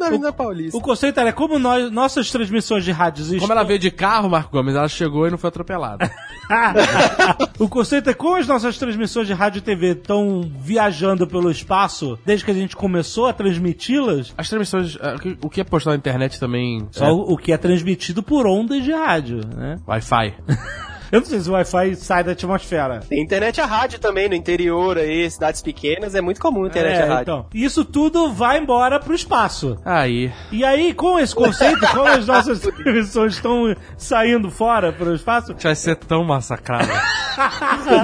na Avenida Paulista. O conceito era como nós, nossas transmissões de rádios Como estão- ela veio de carro, Marco Gomes, ela chegou e não foi atropelada. o conceito é como as nossas transmissões de rádio e TV estão viajando pelo espaço desde que a gente começou a transmiti-las. As transmissões, ah, o que- é postado na internet também. Só é o o que é transmitido por ondas de rádio, né? Wi-Fi. Eu não sei se o Wi-Fi sai da atmosfera. Tem internet a rádio também, no interior aí, cidades pequenas, é muito comum internet É, a rádio. então, isso tudo vai embora pro espaço. Aí. E aí, com esse conceito, como as nossas transmissões estão saindo fora pro espaço, Vai ser tão massacrado.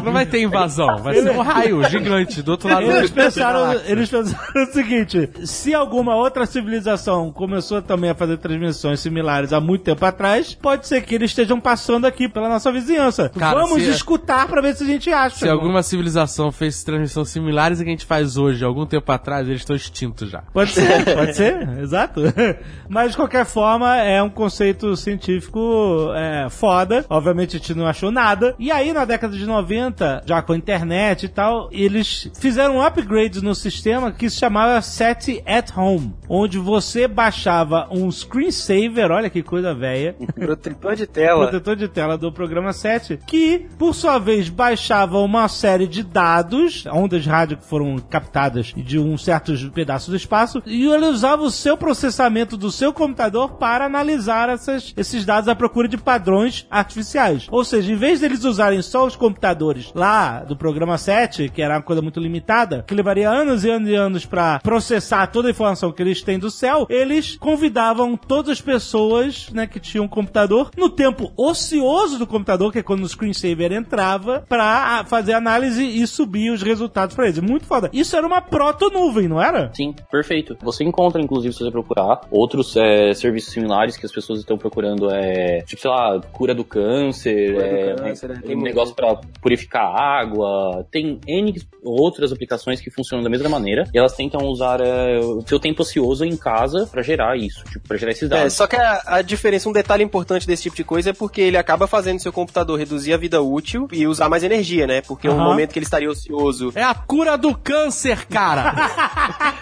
não vai ter invasão, vai ser um raio gigante do outro lado Eles do pensaram, eles pensaram o seguinte: se alguma outra civilização começou também a fazer transmissões similares há muito tempo atrás, pode ser que eles estejam passando aqui pela nossa vizinhança. Cara, Vamos se- escutar pra ver se a gente acha. Se alguma civilização fez transmissões similares a que a gente faz hoje, algum tempo atrás, eles estão extintos já. Pode ser, pode ser, exato. Mas de qualquer forma, é um conceito científico é, foda. Obviamente a gente não achou nada. E aí, na década de 90, já com a internet e tal, eles fizeram um upgrade no sistema que se chamava SETI at Home, onde você baixava um screensaver, olha que coisa velha, Protetor de tela. protetor de tela do programa 7, que, por sua vez, baixava uma série de dados, ondas de rádio que foram captadas de um certo pedaço do espaço, e ele usava o seu processamento do seu computador para analisar essas- esses dados à procura de padrões artificiais. Ou seja, em vez deles usarem só os computadores lá do programa 7, que era uma coisa muito limitada, que levaria anos e anos e anos para processar toda a informação que eles têm do céu, eles convidavam todas as pessoas, né, que tinham computador no tempo ocioso do computador, que é quando o screensaver entrava, pra fazer análise e subir os resultados pra eles. Muito foda. Isso era uma proto-nuvem, não era? Sim, perfeito. Você encontra, inclusive, se você procurar, outros é, serviços similares que as pessoas estão procurando, é, tipo, sei lá, cura do câncer, Cura do é, câncer, é, tem tem um muito. negócio para purificar água, tem N outras aplicações que funcionam da mesma maneira e elas tentam usar é, o seu tempo ocioso em casa para gerar isso, tipo, para gerar esses dados. É, só que a, a, diferença, um detalhe importante desse tipo de coisa é porque ele acaba fazendo seu computador reduzir a vida útil e usar mais energia, né? Porque uhum. o momento que ele estaria ocioso. É a cura do câncer, cara!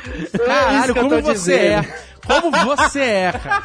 Caralho, é como você dizendo. é. Como você é, cara.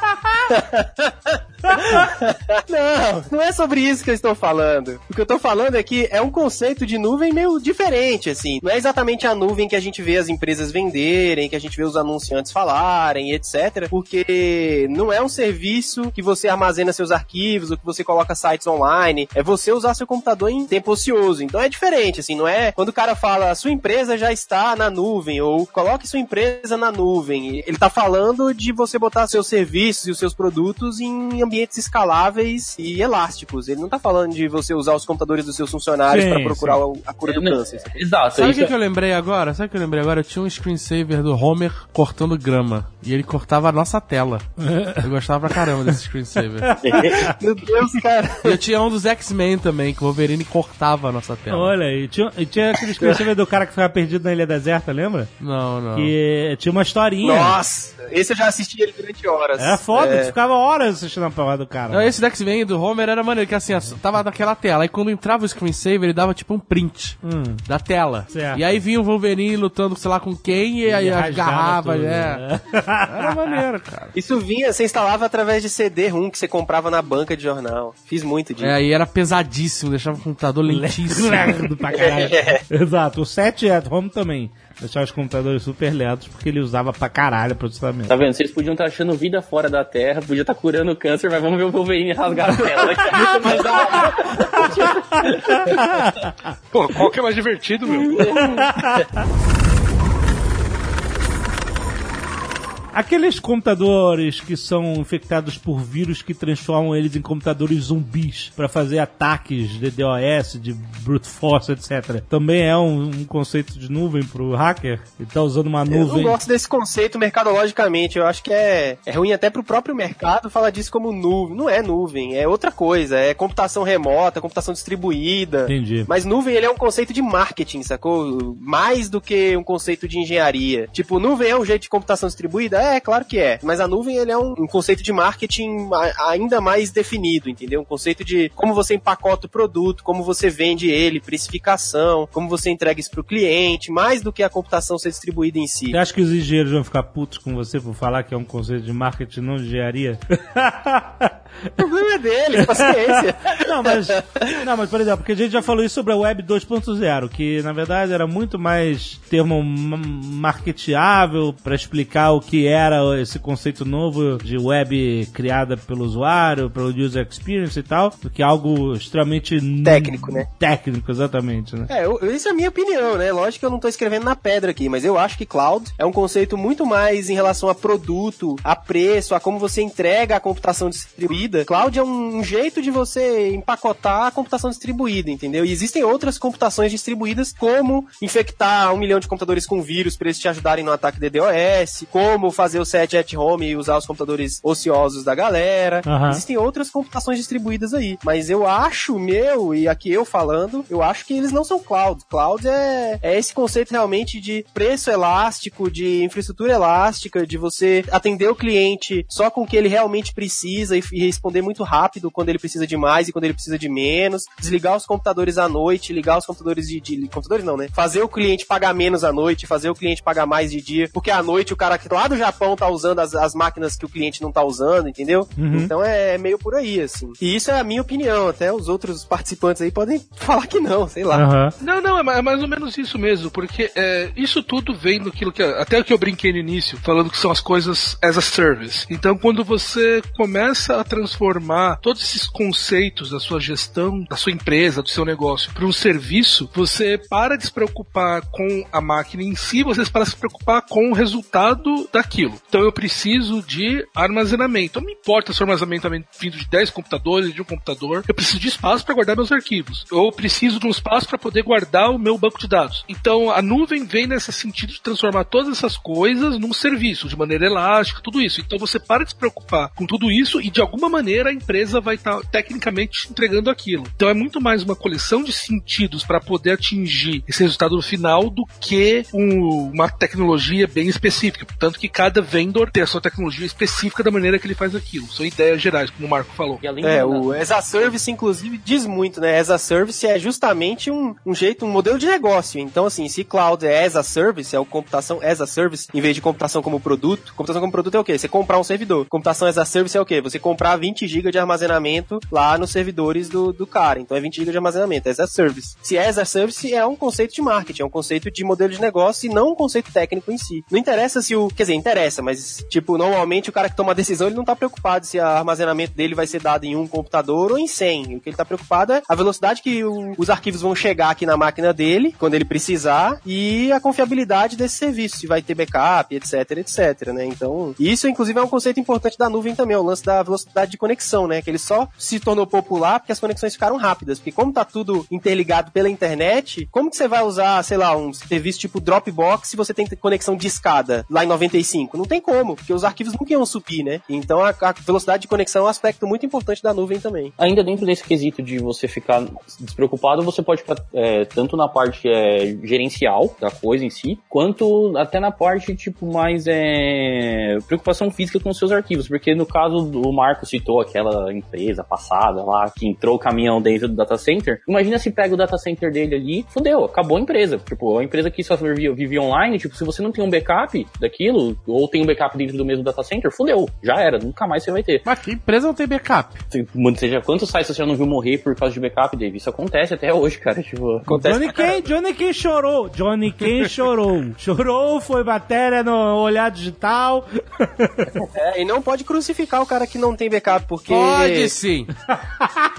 não, não é sobre isso que eu estou falando. O que eu estou falando é que é um conceito de nuvem meio diferente, assim. Não é exatamente a nuvem que a gente vê as empresas venderem, que a gente vê os anunciantes falarem, etc. Porque não é um serviço que você armazena seus arquivos ou que você coloca sites online. É você usar seu computador em tempo ocioso. Então é diferente, assim. Não é quando o cara fala sua empresa já está na nuvem ou coloque sua empresa na nuvem. Ele está falando de você botar seus serviços e os seus produtos em ambientes escaláveis e elásticos. Ele não tá falando de você usar os computadores dos seus funcionários para procurar sim. a cura do é, câncer. Exato. Sabe o que, que, eu lembrei agora? Sabe o que eu lembrei agora? Eu tinha um screensaver do Homer cortando grama. E ele cortava a nossa tela. Eu gostava pra caramba desse screensaver. Meu Deus, cara. E eu tinha um dos X-Men também, que o Wolverine cortava a nossa tela. Olha, e tinha, e tinha aquele screensaver do cara que ficava perdido na ilha deserta, lembra? Não, não. Que tinha uma historinha. Nossa, esse eu já assisti ele durante horas. É foda, é. ficava horas assistindo a porra do cara. Não, esse Dex vem do Homer era maneiro, que assim, tava naquela tela. Aí quando entrava o screensaver, ele dava tipo um print hum. da tela. Certo. E aí vinha o Wolverine lutando, sei lá, com quem, e, e aí agarrava. Tudo, é. Né? Era maneiro, cara. Isso vinha, você instalava através de CD-ROM que você comprava na banca de jornal. Fiz muito disso. É, aí era pesadíssimo, deixava o computador lentíssimo. Lerdo pra caralho. É. Exato, o 7 at home também deixar os computadores super lentos porque ele usava pra caralho processamento. Tá vendo? Vocês podiam estar achando vida fora da Terra, podia estar curando o câncer, mas vamos ver o Wolverine rasgar a tela, que é muito mais da hora. Pô, qual que é mais divertido, meu? Aqueles computadores que são infectados por vírus que transformam eles em computadores zumbis para fazer ataques de DOS, de brute force, etc. Também é um, um conceito de nuvem pro hacker? Ele tá usando uma nuvem. Eu não gosto desse conceito mercadologicamente. Eu acho que é, é ruim até pro próprio mercado falar disso como nuvem. Não é nuvem, é outra coisa. É computação remota, computação distribuída. Entendi. Mas nuvem ele é um conceito de marketing, sacou? Mais do que um conceito de engenharia. Tipo, nuvem é um jeito de computação distribuída? É, claro que é. Mas a nuvem ele é um, um conceito de marketing ainda mais definido, entendeu? Um conceito de como você empacota o produto, como você vende ele, precificação, como você entrega isso pro cliente, mais do que a computação ser distribuída em si. Você acha que os engenheiros vão ficar putos com você por falar que é um conceito de marketing, não de engenharia? o problema é dele, paciência. não, mas, não, mas, por exemplo, porque a gente já falou isso sobre a Web 2.0, que na verdade era muito mais termo marketeável para explicar o que era esse conceito novo de web criada pelo usuário, pelo user experience e tal, do que algo extremamente técnico, né? Técnico, exatamente, né? É, eu, isso é a minha opinião, né? Lógico que eu não tô escrevendo na pedra aqui, mas eu acho que cloud é um conceito muito mais em relação a produto, a preço, a como você entrega a computação distribuída. Cloud é um, jeito de você empacotar a computação distribuída, entendeu? E existem outras computações distribuídas, como infectar um milhão de computadores com vírus para eles te ajudarem no ataque DDoS, como fazer o set at home e usar os computadores ociosos da galera. Uhum. Existem outras computações distribuídas aí. Mas eu acho, meu, e aqui eu falando, eu acho que eles não são cloud. Cloud é, é esse conceito realmente de preço elástico, de infraestrutura elástica, de você atender o cliente só com o que ele realmente precisa e, e responder muito rápido quando ele precisa de mais e quando ele precisa de menos. Desligar os computadores à noite, ligar os computadores de, de computadores não, né? Fazer o cliente pagar menos à noite, fazer o cliente pagar mais de dia, porque à noite o cara que lá do Japão tá usando as, as máquinas que o cliente não tá usando, entendeu? Uhum. Então é meio por aí, assim. E isso é a minha opinião, até os outros participantes aí podem falar que não, sei lá. Uhum. Não, não, é mais ou menos isso mesmo, porque é, isso tudo vem do que. Até o que eu brinquei no início, falando que são as coisas as a service. Então, quando você começa a transformar todos esses conceitos da sua gestão, da sua empresa, do seu negócio, para um serviço, você para de se preocupar com a máquina em si, você para de se preocupar com o resultado daquilo. Então eu preciso de armazenamento. Não me importa se o armazenamento é vindo de 10 computadores, de um computador. Eu preciso de espaço para guardar meus arquivos. Eu preciso de um espaço para poder guardar o meu banco de dados. Então a nuvem vem nesse sentido de transformar todas essas coisas num serviço, de maneira elástica, tudo isso. Então você para de se preocupar com tudo isso e de alguma maneira a empresa vai estar tá, tecnicamente entregando aquilo. Então é muito mais uma coleção de sentidos para poder atingir esse resultado final do que um, uma tecnologia bem específica. Portanto, que cada vendor tem a sua tecnologia específica da maneira que ele faz aquilo. São ideias gerais, como o Marco falou. É, o as a Service, inclusive, diz muito, né? As a Service é justamente um, um jeito, um modelo de negócio. Então, assim, se cloud é as a Service, é o computação as a Service, em vez de computação como produto, computação como produto é o quê? Você comprar um servidor. Computação as a Service é o quê? Você comprar 20 GB de armazenamento lá nos servidores do, do cara. Então é 20 GB de armazenamento, as a Service. Se é as a Service, é um conceito de marketing, é um conceito de modelo de negócio e não um conceito técnico em si. Não interessa se o. Quer dizer, interessa, mas, tipo, normalmente o cara que toma a decisão, ele não tá preocupado se o armazenamento dele vai ser dado em um computador ou em 100. O que ele tá preocupado é a velocidade que o, os arquivos vão chegar aqui na máquina dele, quando ele precisar, e a confiabilidade desse serviço, se vai ter backup, etc, etc, né? Então, isso, inclusive, é um conceito importante da nuvem também, o lance da velocidade de conexão, né? Que ele só se tornou popular porque as conexões ficaram rápidas. Porque como tá tudo interligado pela internet, como que você vai usar, sei lá, um serviço tipo Dropbox se você tem conexão de escada lá em 95? Não tem como, porque os arquivos nunca iam subir, né? Então a, a velocidade de conexão é um aspecto muito importante da nuvem também. Ainda dentro desse quesito de você ficar despreocupado, você pode ficar é, tanto na parte é, gerencial da coisa em si, quanto até na parte, tipo, mais é, preocupação física com os seus arquivos. Porque no caso do Marco citou aquela empresa passada lá que entrou o caminhão dentro do data center, imagina se pega o data center dele ali, fudeu, acabou a empresa. Tipo, a empresa que só vivia, vivia online, tipo, se você não tem um backup daquilo, ou tem um backup dentro do mesmo data center, fudeu, já era, nunca mais você vai ter. Mas que empresa não tem backup? Seja, quantos sites você já não viu morrer por causa de backup, Dave? Isso acontece até hoje, cara. Tipo, acontece Johnny Ken, Johnny Ken chorou. Johnny Ken chorou. chorou, foi matéria no olhar digital. é, e não pode crucificar o cara que não tem backup, porque. Pode sim.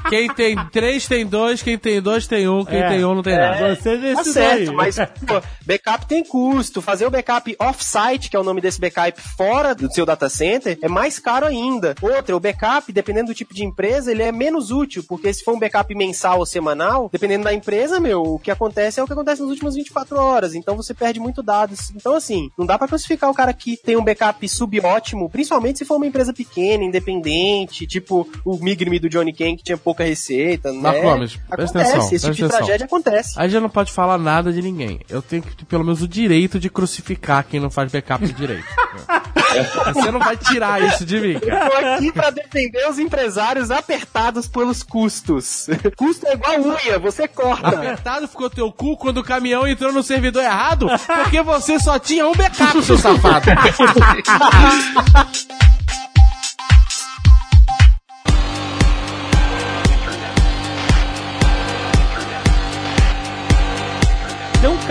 quem tem três tem dois, quem tem dois tem um, quem é, tem um não tem é, nada. Você tá certo, mas pô, backup tem custo. Fazer o backup off-site, que é o nome desse backup fora do seu data center, é mais caro ainda. Outra, o backup, dependendo do tipo de empresa, ele é menos útil, porque se for um backup mensal ou semanal, dependendo da empresa, meu, o que acontece é o que acontece nas últimas 24 horas. Então você perde muito dados. Então, assim, não dá para classificar o cara que tem um backup subótimo, principalmente se for uma empresa pequena, independente, tipo o Migrime do Johnny Ken, que tinha pouca receita, né? Marco Gomes, acontece, atenção, esse tipo de atenção. tragédia acontece. Aí já não pode falar nada de ninguém. Eu tenho que ter pelo menos o direito de crucificar quem não faz backup direito. Você não vai tirar isso de mim, cara. Eu tô aqui pra defender os empresários apertados pelos custos. Custo é igual unha, você corta. Apertado ficou teu cu quando o caminhão entrou no servidor errado? Porque você só tinha um backup, seu safado.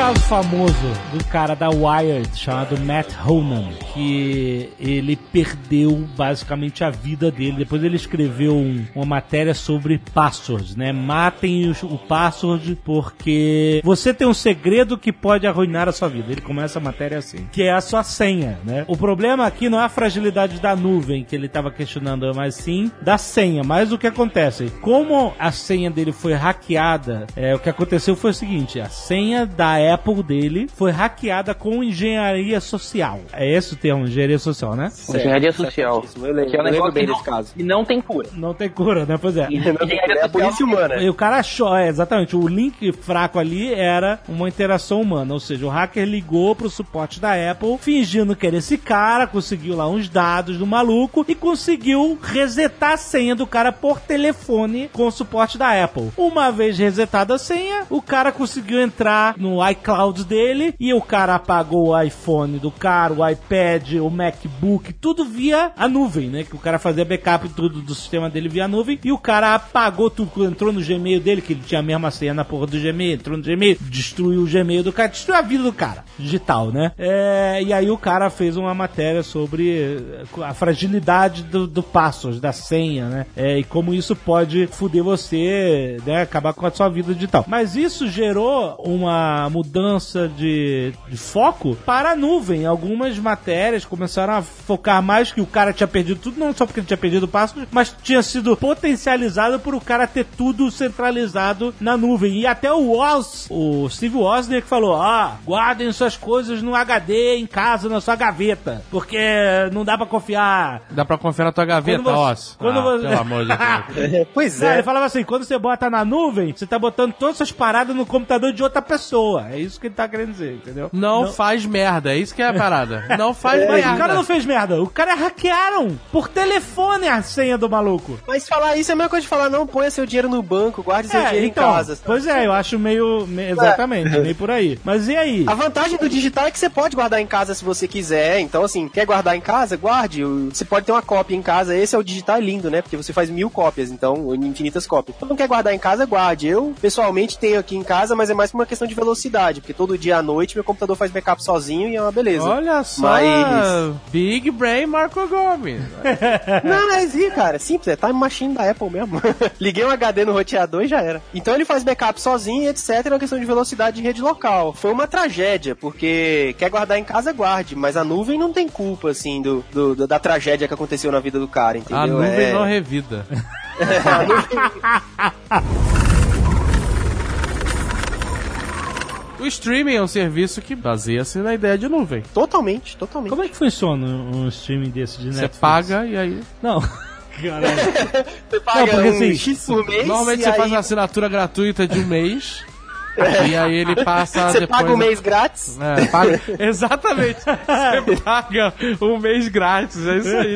caso famoso do cara da Wired chamado Matt Honan, que ele perdeu basicamente a vida dele. Depois ele escreveu um, uma matéria sobre passwords, né? Matem o, o password porque você tem um segredo que pode arruinar a sua vida. Ele começa a matéria assim, que é a sua senha, né? O problema aqui não é a fragilidade da nuvem que ele estava questionando, mas sim da senha. Mas o que acontece? Como a senha dele foi hackeada, é, o que aconteceu foi o seguinte: a senha da Apple dele foi hackeada com engenharia social. É esse o termo, engenharia social, né? Engenharia social. Eu lembro, Que é um eu lembro bem desse caso. E não tem cura. Não tem cura, né? Pois é. É a polícia humana. E o cara achou, é, exatamente, o link fraco ali era uma interação humana, ou seja, o hacker ligou pro suporte da Apple, fingindo que era esse cara, conseguiu lá uns dados do maluco e conseguiu resetar a senha do cara por telefone com o suporte da Apple. Uma vez resetada a senha, o cara conseguiu entrar no iCloud dele e o cara apagou o iPhone do cara, o iPad, o MacBook, tudo via a nuvem, né? Que o cara fazia backup tudo do sistema dele via nuvem e o cara apagou tudo, entrou no Gmail dele, que ele tinha a mesma senha na porra do Gmail, entrou no Gmail, destruiu o Gmail do cara, destruiu a vida do cara, digital, né? É, e aí o cara fez uma matéria sobre eh, a fragilidade do, do password, da senha, né? É, e como isso pode fuder você, né? Acabar com a sua vida digital. Mas isso gerou uma mudança mudança de, de foco para a nuvem. Algumas matérias começaram a focar mais que o cara tinha perdido tudo, não só porque ele tinha perdido o passo, mas tinha sido potencializado por o cara ter tudo centralizado na nuvem. E até o Woz, o Steve Wozniak falou: ah, guardem suas coisas no HD em casa, na sua gaveta, porque não dá pra confiar. Dá pra confiar na tua gaveta, Quando você- Oz. quando Ah, você- Pelo amor de Deus. Pois Não, é. ele falava assim, quando você bota na nuvem, você tá botando todas essas paradas no computador de outra pessoa. É isso que ele tá querendo dizer, entendeu? Não, faz merda, é isso que é a parada. Não faz Mas merda. o cara não fez merda. O cara hackearam por telefone a senha do maluco. Mas falar isso é a mesma coisa de falar, não ponha seu dinheiro no banco, guarde seu É, dinheiro então, em casa. pois é, eu acho meio, me- exatamente, meio por aí. Mas e aí? A vantagem do digital é que você pode guardar em casa se você quiser. Então, assim, quer guardar em casa? Guarde. Você pode ter uma cópia em casa. Esse é o digital é lindo, né? Porque você faz mil cópias, então, infinitas cópias. Então, não quer guardar em casa? Guarde. Eu, pessoalmente, tenho aqui em casa, mas é mais por uma questão de velocidade. Porque todo dia à noite meu computador faz backup sozinho e é uma beleza. Olha só, Mas- Big Brain Marco Gomes. Não, mas e, cara, é simples, é time machine da Apple mesmo. Liguei um HD no roteador e já era. Então ele faz backup sozinho, e etc. É uma questão de velocidade de rede local. Foi uma tragédia, porque quer guardar em casa, guarde, mas a nuvem não tem culpa, assim, do, do- da tragédia que aconteceu na vida do cara, entendeu? A nuvem É- não revida. a nuvem- O streaming é um serviço que baseia-se na ideia de nuvem. Totalmente, totalmente. Como é que funciona um streaming desse de Você Netflix? paga e aí. Não. Caralho. Você paga Não, porque, um assim, X por mês, Normalmente e você aí faz uma assinatura gratuita de um mês. e aí ele passa você depois. paga um mês grátis. É, paga- Exatamente. Você paga um mês grátis, é isso aí.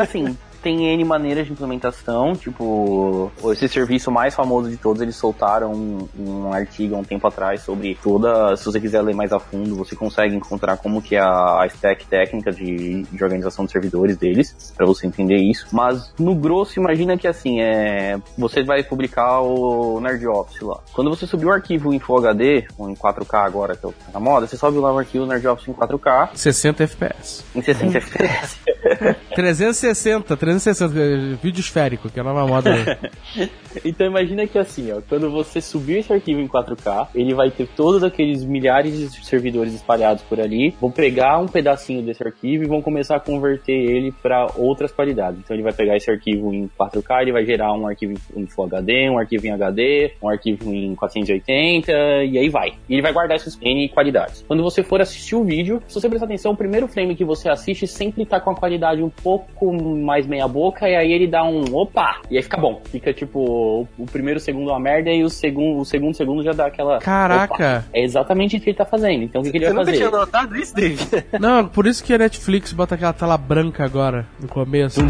Assim, tem N maneiras de implementação, tipo, esse serviço mais famoso de todos, eles soltaram um, um artigo há um tempo atrás sobre toda, se você quiser ler mais a fundo, você consegue encontrar como que é a, a stack técnica de, de organização de servidores deles, pra você entender isso. Mas, no grosso, imagina que assim, é, você vai publicar o Nerd Office lá. Quando você subir o arquivo em Full HD, ou em 4K agora, que é o que tá na moda, você sobe lá o arquivo Nerd Office em 4K, 60 FPS. em 60 FPS. 360, 360, é, vídeo esférico, que é a nova moda. Então imagina que assim, ó, quando você subir esse arquivo em 4K, ele vai ter todos aqueles milhares de servidores espalhados por ali, vão pegar um pedacinho desse arquivo e vão começar a converter ele para outras qualidades. Então ele vai pegar esse arquivo em 4K, ele vai gerar um arquivo em Full HD, um arquivo em HD, um arquivo em 480 e aí vai. E ele vai guardar esses N qualidades. Quando você for assistir o vídeo, se você prestar atenção, o primeiro frame que você assiste sempre tá com a qualidade um pouco mais meia boca e aí ele dá um opa, e aí fica bom. Fica tipo o, o primeiro segundo uma merda e o segundo, o segundo segundo já dá aquela Caraca. opa. É exatamente isso que ele tá fazendo. Então o que, que ele Você vai nunca fazer? tinha notado isso, David? Não, por isso que a Netflix bota aquela tela branca agora, no começo.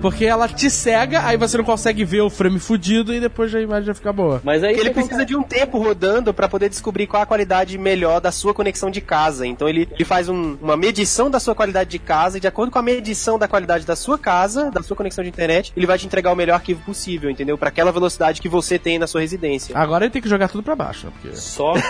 Porque ela te cega, aí você não consegue ver o frame fudido e depois a imagem já fica boa. Mas aí ele precisa de um tempo rodando pra poder descobrir qual a qualidade melhor da sua conexão de casa. Então ele, ele faz um- uma medição da sua qualidade de casa e de acordo com a medição da qualidade da sua casa, da sua conexão de internet, ele vai te entregar o melhor arquivo possível, entendeu? Pra aquela velocidade que você tem na sua residência. Agora ele tem que jogar tudo pra baixo, né? Porque... Só.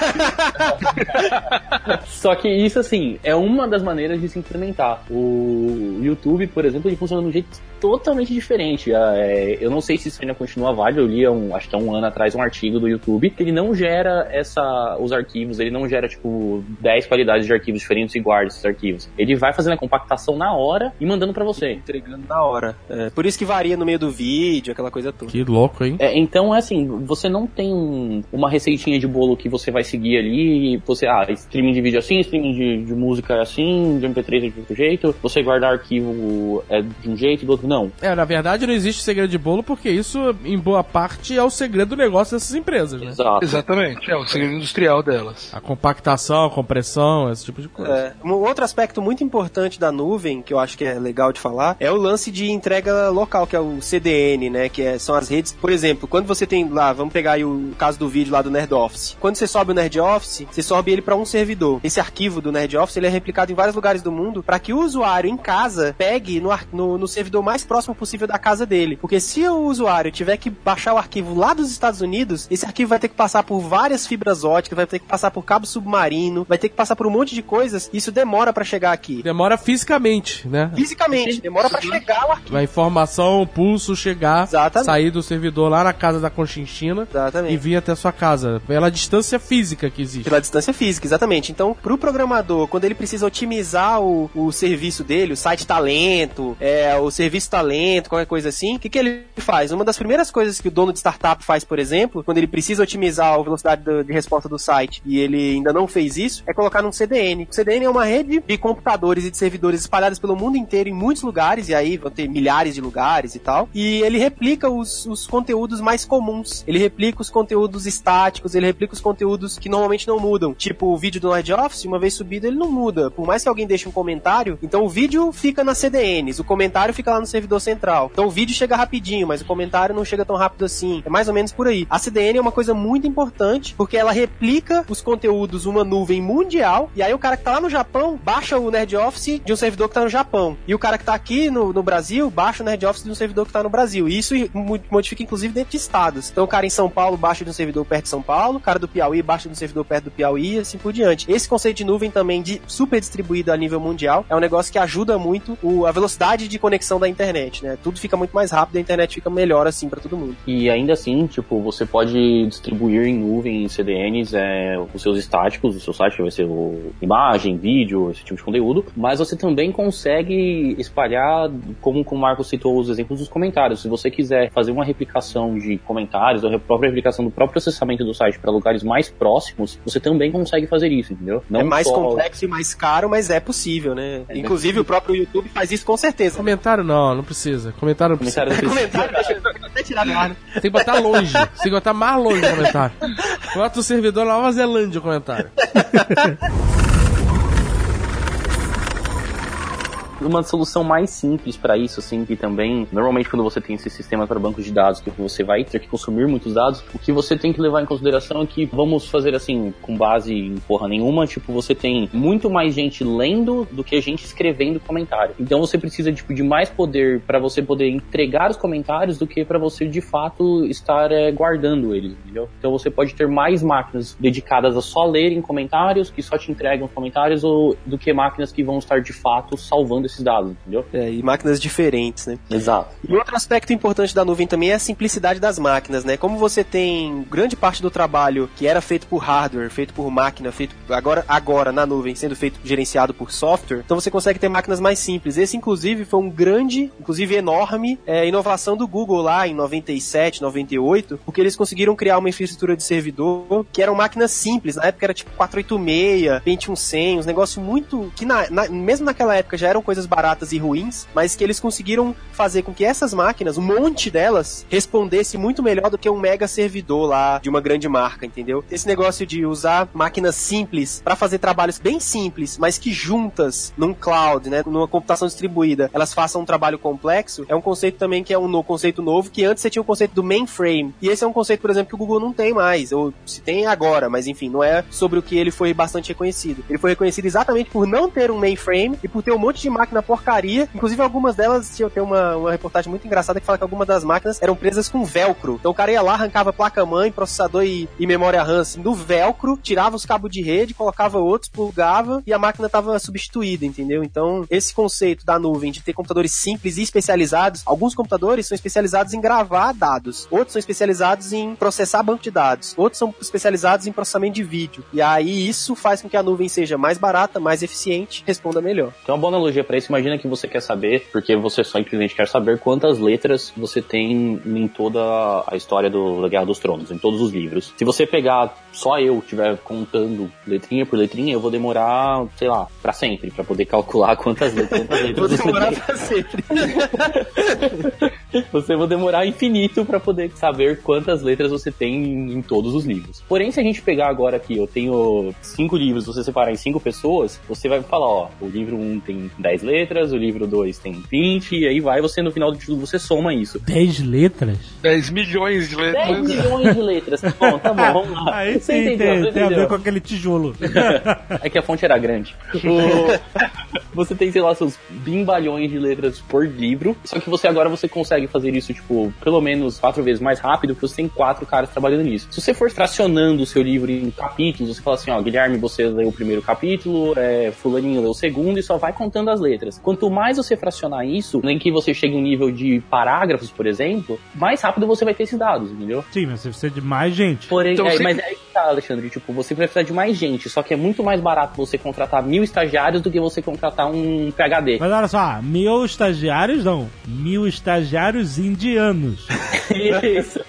Só que isso, assim, é uma das maneiras de se implementar. O YouTube, por exemplo, ele funciona de um jeito totalmente diferente. Ah, é, eu não sei se isso ainda continua válido. Eu li, há um, acho que há um ano atrás, um artigo do YouTube que ele não gera essa, os arquivos, ele não gera, tipo, 10 qualidades de arquivos diferentes e guarda esses arquivos. Ele vai fazendo a compactação na hora e mandando pra você. Entregando na hora. É, por isso que varia no meio do vídeo, aquela coisa toda. Que louco, hein? É, então, é assim, você não tem um- uma receitinha de bolo que você vai seguir ali, você, ah, streaming de vídeo é assim, streaming de, de música é assim, de MP3 é de outro jeito, você guardar arquivo é de um jeito, do outro não. É, na verdade não existe segredo de bolo porque isso, em boa parte, é o segredo do negócio dessas empresas, né? Exato. Exatamente, é o segredo industrial delas. A compactação, a compressão, esse tipo de coisa. É, um outro aspecto muito importante da nuvem, que eu acho que é legal de falar, é o lance de entrega local, que é o CDN, né? Que é- são as redes. Por exemplo, quando você tem lá, vamos pegar aí o caso do vídeo lá do Nerd Office. Quando você sobe o Nerd Office, você sobe ele para um servidor. Esse arquivo do Nerd Office ele é replicado em vários lugares do mundo para que o usuário em casa pegue no, no, no servidor mais próximo possível da casa dele. Porque se o usuário tiver que baixar o arquivo lá dos Estados Unidos, esse arquivo vai ter que passar por várias fibras óticas, vai ter que passar por cabo submarino, vai ter que passar por um monte de coisas. Isso demora para chegar aqui. Demora fisicamente, né? Fisicamente. Demora pra chegar o arquivo. A informação, o pulso chegar, Exatamente. sair do servidor lá na casa da Conchinchina Exatamente. e vir até a sua casa. Pela distância física que existe. Pela distância física, exatamente. Então, pro programador, quando ele precisa otimizar o, o serviço dele, o site talento, é, o serviço talento, qualquer coisa assim, o que, que ele faz? Uma das primeiras coisas que o dono de startup faz, por exemplo, quando ele precisa otimizar a velocidade do- de resposta do site e ele ainda não fez isso, é colocar num CDN. O CDN é uma rede de computadores e de servidores espalhados pelo mundo inteiro em muitos lugares, e aí vão ter milhares de lugares e tal, e ele replica os, os conteúdos mais comuns. Ele replica os conteúdos estáticos, ele replica os conteúdos que normalmente não mudam. Tipo, o vídeo do Nerd Office, uma vez subido, ele não muda. Por mais que alguém deixe um comentário, então o vídeo fica nas CDNs, o comentário fica lá no servidor central. Então o vídeo chega rapidinho, mas o comentário não chega tão rápido assim. É mais ou menos por aí. A CDN é uma coisa muito importante, porque ela replica os conteúdos numa nuvem mundial, e aí o cara que tá lá no Japão baixa o Nerd Office de um servidor que tá no Japão. E o cara que tá aqui no, no Brasil baixa o Nerd Office de um servidor que tá no Brasil. E isso mo- modifica inclusive dentro de estados. Então o cara em São Paulo baixa de um servidor perto de São Paulo, o cara do Piauí baixa de um servidor perto do Piauí e assim por diante. Esse conceito de nuvem também de super distribuído a nível mundial é um negócio que ajuda muito o- a velocidade de conexão da internet, né? Tudo fica muito mais rápido, a internet fica melhor assim pra todo mundo. E ainda assim, tipo, você pode distribuir em nuvem, em CDNs, é, os seus estáticos, o seu site vai ser o imagem, vídeo, esse tipo de conteúdo, mas você também consegue espalhar, como, como o Marco citou os exemplos dos comentários. Se você quiser fazer uma replicação de comentários, ou a própria replicação do próprio processamento do site para lugares mais próximos, você também consegue fazer isso, entendeu? é mais só- complexo e mais caro, mas é possível, né? É, Inclusive o próprio YouTube faz isso com certeza. Comentário não, não precisa. Comentário não precisa. Comentário deixa eu até tirar do ar. Tem que botar longe. Tem que botar mais longe o comentário. Bota o servidor na Nova Zelândia o comentário. uma solução mais simples para isso, assim, que também, normalmente quando você tem esse sistema para bancos de dados, que você vai ter que consumir muitos dados, o que você tem que levar em consideração é que vamos fazer assim, com base em porra nenhuma, tipo, você tem muito mais gente lendo do que gente escrevendo comentário. Então você precisa, tipo, de mais poder para você poder entregar os comentários do que para você, de fato, estar é, guardando eles, entendeu? Então você pode ter mais máquinas dedicadas a só lerem comentários, que só te entregam os comentários, ou do que máquinas que vão estar, de fato, salvando esses dados, entendeu? É, e máquinas diferentes, né? Exato. E outro aspecto importante da nuvem também é a simplicidade das máquinas, né? Como você tem grande parte do trabalho que era feito por hardware, feito por máquina, feito agora, agora na nuvem, sendo feito gerenciado por software, então você consegue ter máquinas mais simples. Esse, inclusive, foi um grande, inclusive enorme, é, inovação do Google lá em 97, 98, porque eles conseguiram criar uma infraestrutura de servidor que eram máquinas simples. Na época era tipo 486, Pentium 100, uns negócios muito. que na, na- mesmo naquela época já eram coisas baratas e ruins, mas que eles conseguiram fazer com que essas máquinas, um monte delas, respondesse muito melhor do que um mega servidor lá de uma grande marca, entendeu? Esse negócio de usar máquinas simples para fazer trabalhos bem simples, mas que juntas num cloud, né, numa computação distribuída, elas façam um trabalho complexo, é um conceito também que é um no- conceito novo, que antes você tinha o conceito do mainframe. E esse é um conceito, por exemplo, que o Google não tem mais, ou se tem agora, mas enfim, não é sobre o que ele foi bastante reconhecido. Ele foi reconhecido exatamente por não ter um mainframe e por ter um monte de máquina porcaria. Inclusive, algumas delas, tinha tem uma, uma reportagem muito engraçada que fala que algumas das máquinas eram presas com velcro. Então o cara ia lá, arrancava placa-mãe, processador e, e memória RAM assim, do velcro, tirava os cabos de rede, colocava outros, plugava e a máquina estava substituída, entendeu? Então, esse conceito da nuvem de ter computadores simples e especializados, alguns computadores são especializados em gravar dados, outros são especializados em processar banco de dados, outros são especializados em processamento de vídeo. E aí isso faz com que a nuvem seja mais barata, mais eficiente, responda melhor. Tem uma boa analogia para isso. Imagina que você quer saber, porque você só simplesmente quer saber quantas letras você tem em toda a história do, da Guerra dos Tronos, em todos os livros. Se você pegar só eu estiver contando letrinha por letrinha, eu vou demorar, sei lá, para sempre, para poder calcular quantas letras, quantas Vou letras você demorar pra sempre. Você vai demorar infinito para poder saber quantas letras você tem em, em todos os livros. Porém, se a gente pegar agora aqui, eu tenho cinco livros, você separar em cinco pessoas, você vai falar, ó, o livro 1 um tem 10 letras, o livro 2 tem 20, e aí vai você no final de tudo você soma isso. 10 letras? 10 milhões de 10 letras. milhões de letras. Bom, tá bom, vamos lá. Aí Você sim, entendeu, tem, você tem a ver entendeu. com aquele tijolo. É que a fonte era grande. O- Você tem, sei lá, seus bimbalhões de letras por livro, só que você agora você consegue consegue fazer isso, tipo, pelo menos quatro vezes mais rápido, porque você tem quatro caras trabalhando nisso. Se você for fracionando o seu livro em capítulos, você fala assim, ó, Guilherme, você leu o primeiro capítulo, é, fulaninho leu o segundo, e só vai contando as letras. Quanto mais você fracionar isso, em que você chega em um nível de parágrafos, por exemplo, mais rápido você vai ter esses dados, entendeu? Sim, mas você precisa de mais gente. Porém, Então, é, você- mas é que tá, Alexandre, tipo, você vai precisar de mais gente, só que é muito mais barato você contratar mil estagiários do que você contratar um PHD. Mas olha só, mil estagiários não, mil estagiários indianos. Isso.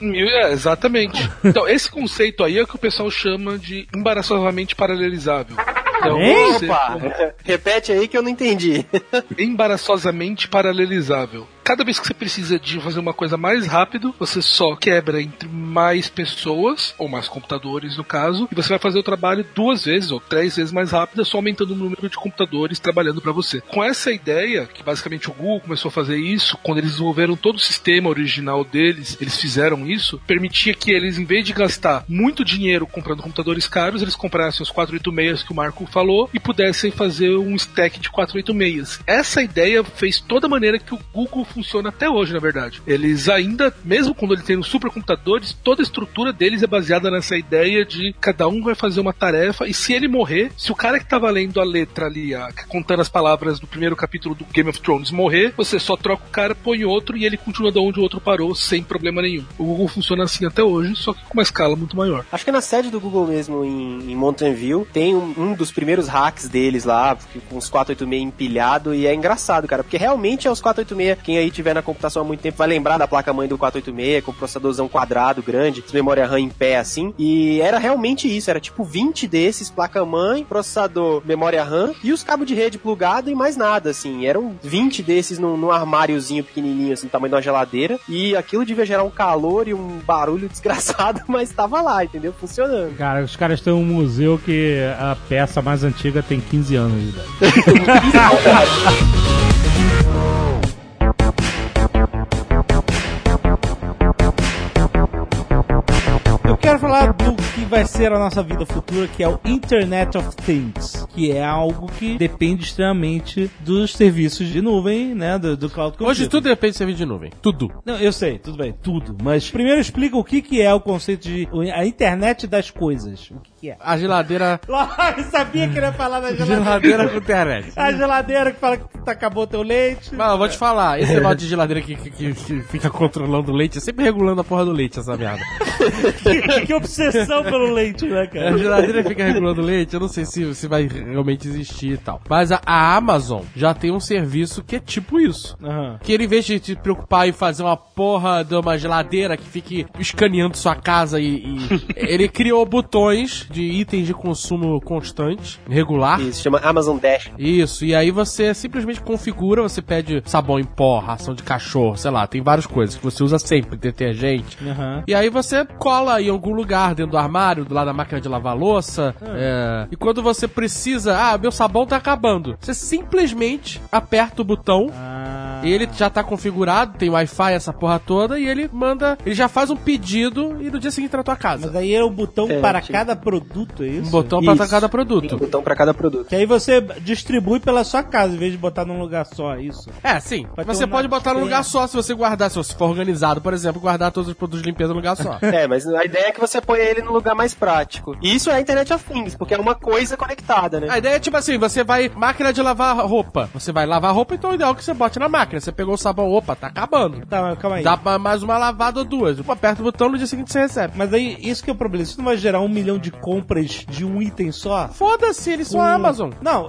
Mil- É, exatamente. Então, esse conceito aí é o que o pessoal chama de embaraçosamente paralelizável. Então, você- Opa, repete aí que eu não entendi. embaraçosamente paralelizável. Cada vez que você precisa de fazer uma coisa mais rápido, você só quebra entre mais pessoas, ou mais computadores no caso, e você vai fazer o trabalho duas vezes ou três vezes mais rápido, só aumentando o número de computadores trabalhando para você. Com essa ideia, que basicamente o Google começou a fazer isso, quando eles desenvolveram todo o sistema original deles, eles fizeram isso, permitia que eles, em vez de gastar muito dinheiro comprando computadores caros, eles comprassem os 486 que o Marco falou e pudessem fazer um stack de 486. Essa ideia fez toda a maneira que o Google funciona até hoje, na verdade. Eles ainda, mesmo quando eles têm os supercomputadores, toda a estrutura deles é baseada nessa ideia de cada um vai fazer uma tarefa e se ele morrer, se o cara que tava lendo a letra ali, a- contando as palavras do primeiro capítulo do Game of Thrones morrer, você só troca o cara, põe outro e ele continua de onde o outro parou sem problema nenhum. O Google funciona assim até hoje, só que com uma escala muito maior. Acho que na sede do Google mesmo, em, em Mountain View, tem um, um dos primeiros hacks deles lá, com os 486 empilhado, e é engraçado, cara, porque realmente é os 486. Quem aí tiver na computação há muito tempo vai lembrar da placa-mãe do 486, com o processadorzão quadrado, grande, memória RAM em pé, assim, e era realmente isso, era tipo 20 desses, placa-mãe, processador, memória RAM, e os cabos de rede plugado e mais nada, assim, eram 20 desses num, num armáriozinho pequenininho, assim, do tamanho de uma geladeira, e aquilo devia gerar um calor e um barulho desgraçado, mas tava lá, entendeu? Funcionando. Cara, os caras têm um museu que a peça mais antiga tem 15 anos de idade. Quero falar do que vai ser a nossa vida futura, que é o Internet of Things, que é algo que depende extremamente dos serviços de nuvem, né, do, do cloud computing. Hoje tudo depende de serviço de nuvem. Tudo. Não, eu sei, tudo bem, tudo. Mas primeiro explica o que, que é o conceito de a internet das coisas. O que, que é? A geladeira. Eu sabia que ele ia falar da geladeira. Geladeira com internet. A geladeira que fala que tá- acabou teu leite. Mas eu vou te falar, esse negócio de geladeira que, que, que- que fica controlando o leite, é sempre regulando a porra do leite, essa merda. que, que obsessão pelo leite, né, A cara? geladeira fica regulando o leite, eu não sei se, se vai realmente existir e tal. Mas a, a Amazon já tem um serviço que é tipo isso. Aham. Que ele, em vez de te preocupar em fazer uma porra de uma geladeira que fique escaneando sua casa e. e- ele criou botões de itens de consumo constante, regular. Isso, chama Amazon Dash. Isso, e aí você simplesmente configura, você pede sabão em pó, ração de cachorro, sei lá, tem várias coisas que você usa sempre, detergente. Aham. E aí você cola em algum lugar dentro do armário, do lado da máquina de lavar louça. é, e quando você precisa, ah, meu sabão tá acabando. Você simplesmente aperta o botão. Ah, E ele já tá configurado, tem Wi-Fi, essa porra toda, e ele manda. Ele já faz um pedido e no dia seguinte tá na tua casa. mas aí é um botão É, para tipo- cada produto, é isso? Um botão Isso. pra cada Tem um produto. botão pra cada produto. Que aí você distribui pela sua casa, em vez de botar num lugar só, é isso? É, sim. Vai Você um pode botar num lugar só se você guardar, se você for organizado, por exemplo, guardar todos os produtos de limpeza num lugar só. É, mas a ideia é que você ponha ele no lugar mais prático. E isso é a Internet of Things, porque é uma coisa conectada, né? A ideia é tipo assim, você vai, máquina de lavar roupa. Você vai lavar roupa, então o ideal é que você bote na máquina. Você pegou o sabão, opa, tá acabando. Tá, calma aí. Dá pra mais uma lavada ou duas. Aperta o botão, no dia seguinte você recebe. Mas aí, isso que é o problema. Isso não vai gerar um milhão de compras de um item só? Foda-se, eles são a Amazon. Não,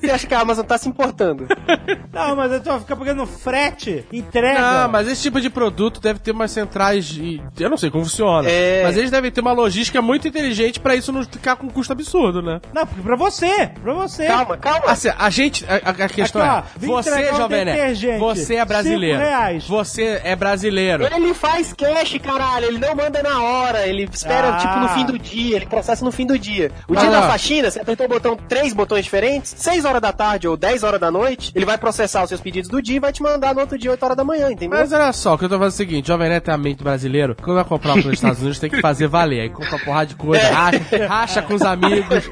Você acha que a Amazon tá se importando? não, mas eu tô ficar pagando frete, entrega. Não, mas esse tipo de produto deve ter umas centrais de. Eu não sei como funciona. É. Mas eles devem ter uma logística muito inteligente pra isso não ficar com um custo absurdo, né? Não, porque pra você, pra você. calma, calma. Assim, a gente. A, a questão Aqui, ó, é. Você, um Jovem Nerd, detergente, Você é brasileiro. Você é brasileiro. Ele faz cash, caralho. Ele não manda na hora. Ele espera, Ah. tipo, no fim do dia. Ele processa no fim do dia. O Mas dia lá. da faxina, você apertou o botão, três botões diferentes, 6 horas da tarde ou 10 horas da noite, ele vai processar os seus pedidos do dia e vai te mandar no outro dia, 8 horas da manhã, entendeu? Mas olha só, o que eu tô falando é o seguinte, Jovem Nerd é a mente brasileiro, quando vai comprar pelos Estados Unidos tem que fazer valer. Aí compra uma porrada de coisa, racha, racha com os amigos,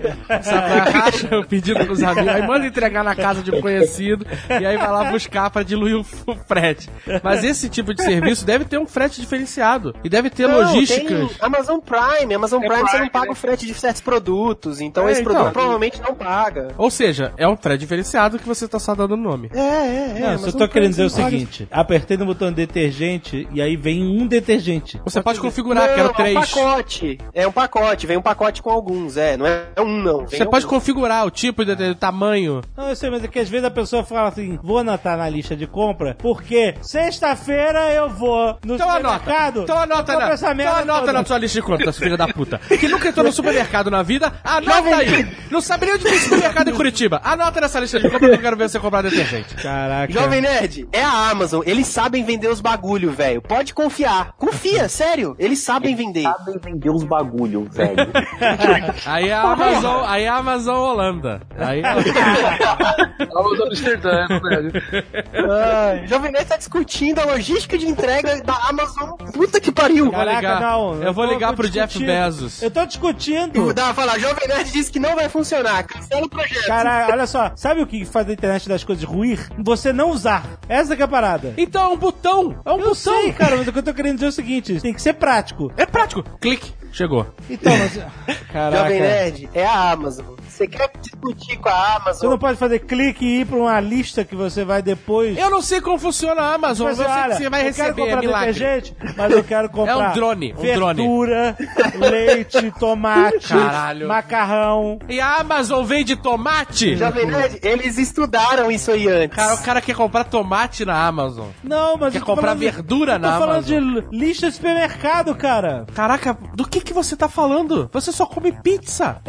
sabe? racha o pedido com os amigos, aí manda entregar na casa de um conhecido, e aí vai lá buscar pra diluir o, o frete. Mas esse tipo de serviço deve ter um frete diferenciado. E deve ter Não, logísticas. tem Amazon Prime. Amazon Prime, você não paga o frete de certos produtos. Então É, esse então. produto provavelmente não paga. Ou seja, é um frete diferenciado que você tá só dando nome. É, é, é. Não, só tô querendo dizer o seguinte: apertei no botão detergente e aí vem um detergente. Você pode configurar, Não, quero É um três. pacote. É um pacote. Vem um pacote com alguns. É, não é um não. Vem Você pode configurar o tipo de, de tamanho. Não, eu sei, mas é que às vezes a pessoa fala assim: vou anotar na lista de compra, porque sexta-feira eu vou no Então anota. supermercado. Então anota, compro na, essa então anota toda. na sua lista de compras, filha da puta. Que nunca entrou no supermercado na vida, anota aí. Não sabe nem onde tem supermercado em Curitiba. Anota nessa lista de compras que eu quero ver você comprar detergente. Caraca. Jovem Nerd, é a Amazon. Eles sabem vender os bagulho, velho. Pode confiar. Confia, sério. Eles sabem vender. Sabem vender os bagulho, velho. Aí é a Amazon, aí é a Amazon Holanda. Aí Amazon Amsterdã, velho. Ai, Jovem Nerd tá discutindo a logística de entrega da Amazon. Puta que pariu. Caraca. ligar. Eu vou tô- ligar pro Jeff. Bezos. Eu tô discutindo. Dá pra falar, Jovem Nerd disse que não vai funcionar. Cancela o projeto. Cara, olha só, sabe o que faz a internet das coisas ruir? Você não usar. Essa que é a parada. Então é um botão. É um Eu botão. sei, cara, mas o que eu tô querendo dizer é o seguinte: tem que ser prático. É prático. Clique. Chegou. Então, mas. Caraca. Jovem Nerd, é a Amazon. Você quer discutir com a Você Amazon? não pode fazer clique e ir pra uma lista que você vai depois. Eu não sei como funciona a Amazon. Mas, eu olha, você vai eu receber, quero comprar é milagre. detergente, mas eu quero comprar É um drone, um verdura, leite, tomate, Caralho. macarrão. E a Amazon vende tomate? Jovem Nerd, eles estudaram isso aí antes. Cara, o cara quer comprar tomate na Amazon. Não, mas Quer comprar falando de- verdura eu tô na falando Amazon? de lista de supermercado, cara. Caraca, do que que você tá falando? Você só come pizza.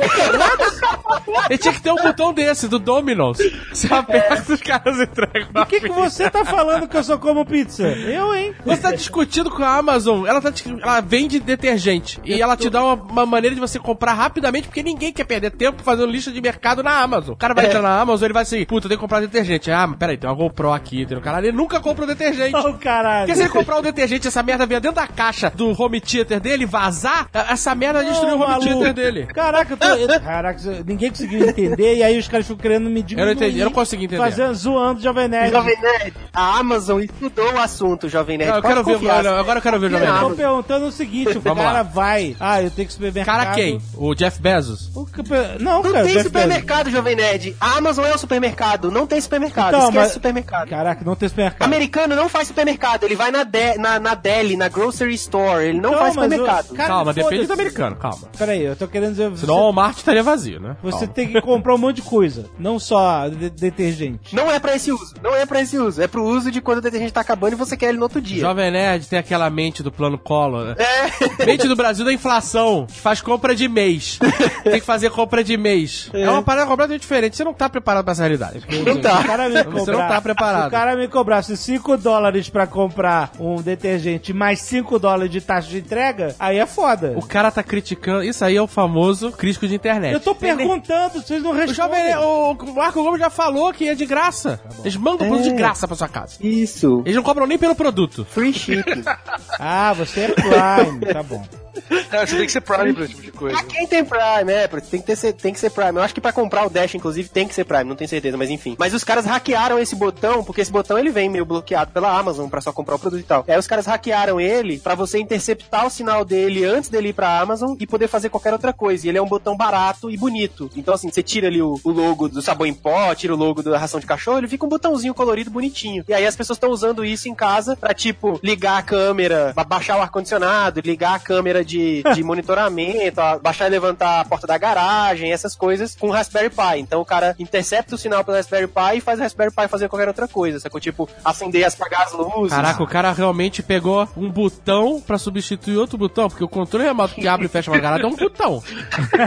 Ele tinha que ter um botão desse, do Domino's. Você aperta os caras entregam. O que, que você tá falando que eu só como pizza? Eu, hein? Você tá discutindo com a Amazon, ela, tá, ela vende detergente. E ela te dá uma, uma maneira de você comprar rapidamente, porque ninguém quer perder tempo fazendo lista de mercado na Amazon. O cara vai entrar na Amazon, ele vai assim, puta, eu tenho que comprar detergente. Ah, mas peraí, tem uma GoPro aqui, tem um caralho. Ele nunca compra o detergente. Oh, caralho. Porque se ele comprar o detergente, essa merda vier dentro da caixa do home theater dele, vazar, essa merda destruiu o home theater dele. Caraca, eu tô... eu- Caraca, ninguém conseguiu entender e aí os caras ficam querendo me diminuir. entendi, eu não consegui entender. Fazendo, zoando o Jovem Nerd. Jovem Nerd, a Amazon estudou o assunto, Jovem Nerd. Não, eu quero ver, não, agora eu quero ver o Jovem Eu Nerd. tô perguntando o seguinte, o Vamos cara lá. vai... Ah, eu tenho que supermercado... Cara quem? O Jeff Bezos? O que- Não, Não cara, tem Jeff supermercado, Jovem Nerd. A Amazon é o supermercado. Não tem supermercado. Então, Esquece mas- supermercado. Bezos. Caraca, não tem supermercado. Americano não faz supermercado. Ele vai na, de, na, na deli, na grocery store. Ele não Então, faz mas o- supermercado. Cara, calma, depende do americano, calma. Peraí, eu tô querendo dizer... Você, Senão o Walmart estaria vazio, né? você Calma. tem que comprar um monte de coisa, não só de- detergente. Não é pra esse uso. Não é pra esse uso. É pro uso de quando o detergente tá acabando e você quer ele no outro dia. Jovem Nerd tem aquela mente do plano Collor, né? É. Mente do Brasil da inflação, que faz compra de mês. Tem que fazer compra de mês. É, uma parada completamente diferente. Você não tá preparado pra essa realidade. Não tá. O cara me Você cobrar, não tá preparado. Se o cara me cobrasse 5 dólares pra comprar um detergente mais 5 dólares de taxa de entrega, aí é foda. O cara tá criticando. Isso aí é o famoso crítico de internet. Eu tô perguntando, vocês não O respondem. Jovem o o Marco Gomes já falou que é de graça. Eles mandam produto de graça pra sua casa. Isso. Eles não cobram nem pelo produto. Free shipping. Ah, você é Prime, tá bom. É, você tem que ser Prime pra esse tipo de coisa. pra quem tem Prime, é, tem que, ter, tem que ser Prime. Eu acho que pra comprar o Dash, inclusive, tem que ser Prime, não tenho certeza, mas enfim. Mas os caras hackearam esse botão, porque esse botão ele vem meio bloqueado pela Amazon pra só comprar o produto e tal. Aí os caras hackearam ele pra você interceptar o sinal dele antes dele ir pra Amazon e poder fazer qualquer outra coisa. E ele é um botão barato e bonito. Então, assim, você tira ali o, o logo do sabão em pó, tira o logo da ração de cachorro, ele fica um botãozinho colorido bonitinho. E aí as pessoas estão usando isso em casa pra, tipo, ligar a câmera, ba- baixar o ar-condicionado, ligar a câmera de, de monitoramento, baixar e levantar a porta da garagem, essas coisas com o Raspberry Pi. Então o cara intercepta o sinal pelo Raspberry Pi e faz o Raspberry Pi fazer qualquer outra coisa, sacou? Tipo, acender e apagar as luzes. Caraca, o cara realmente pegou um botão pra substituir outro botão, porque o controle remoto que abre e fecha uma garagem é um botão.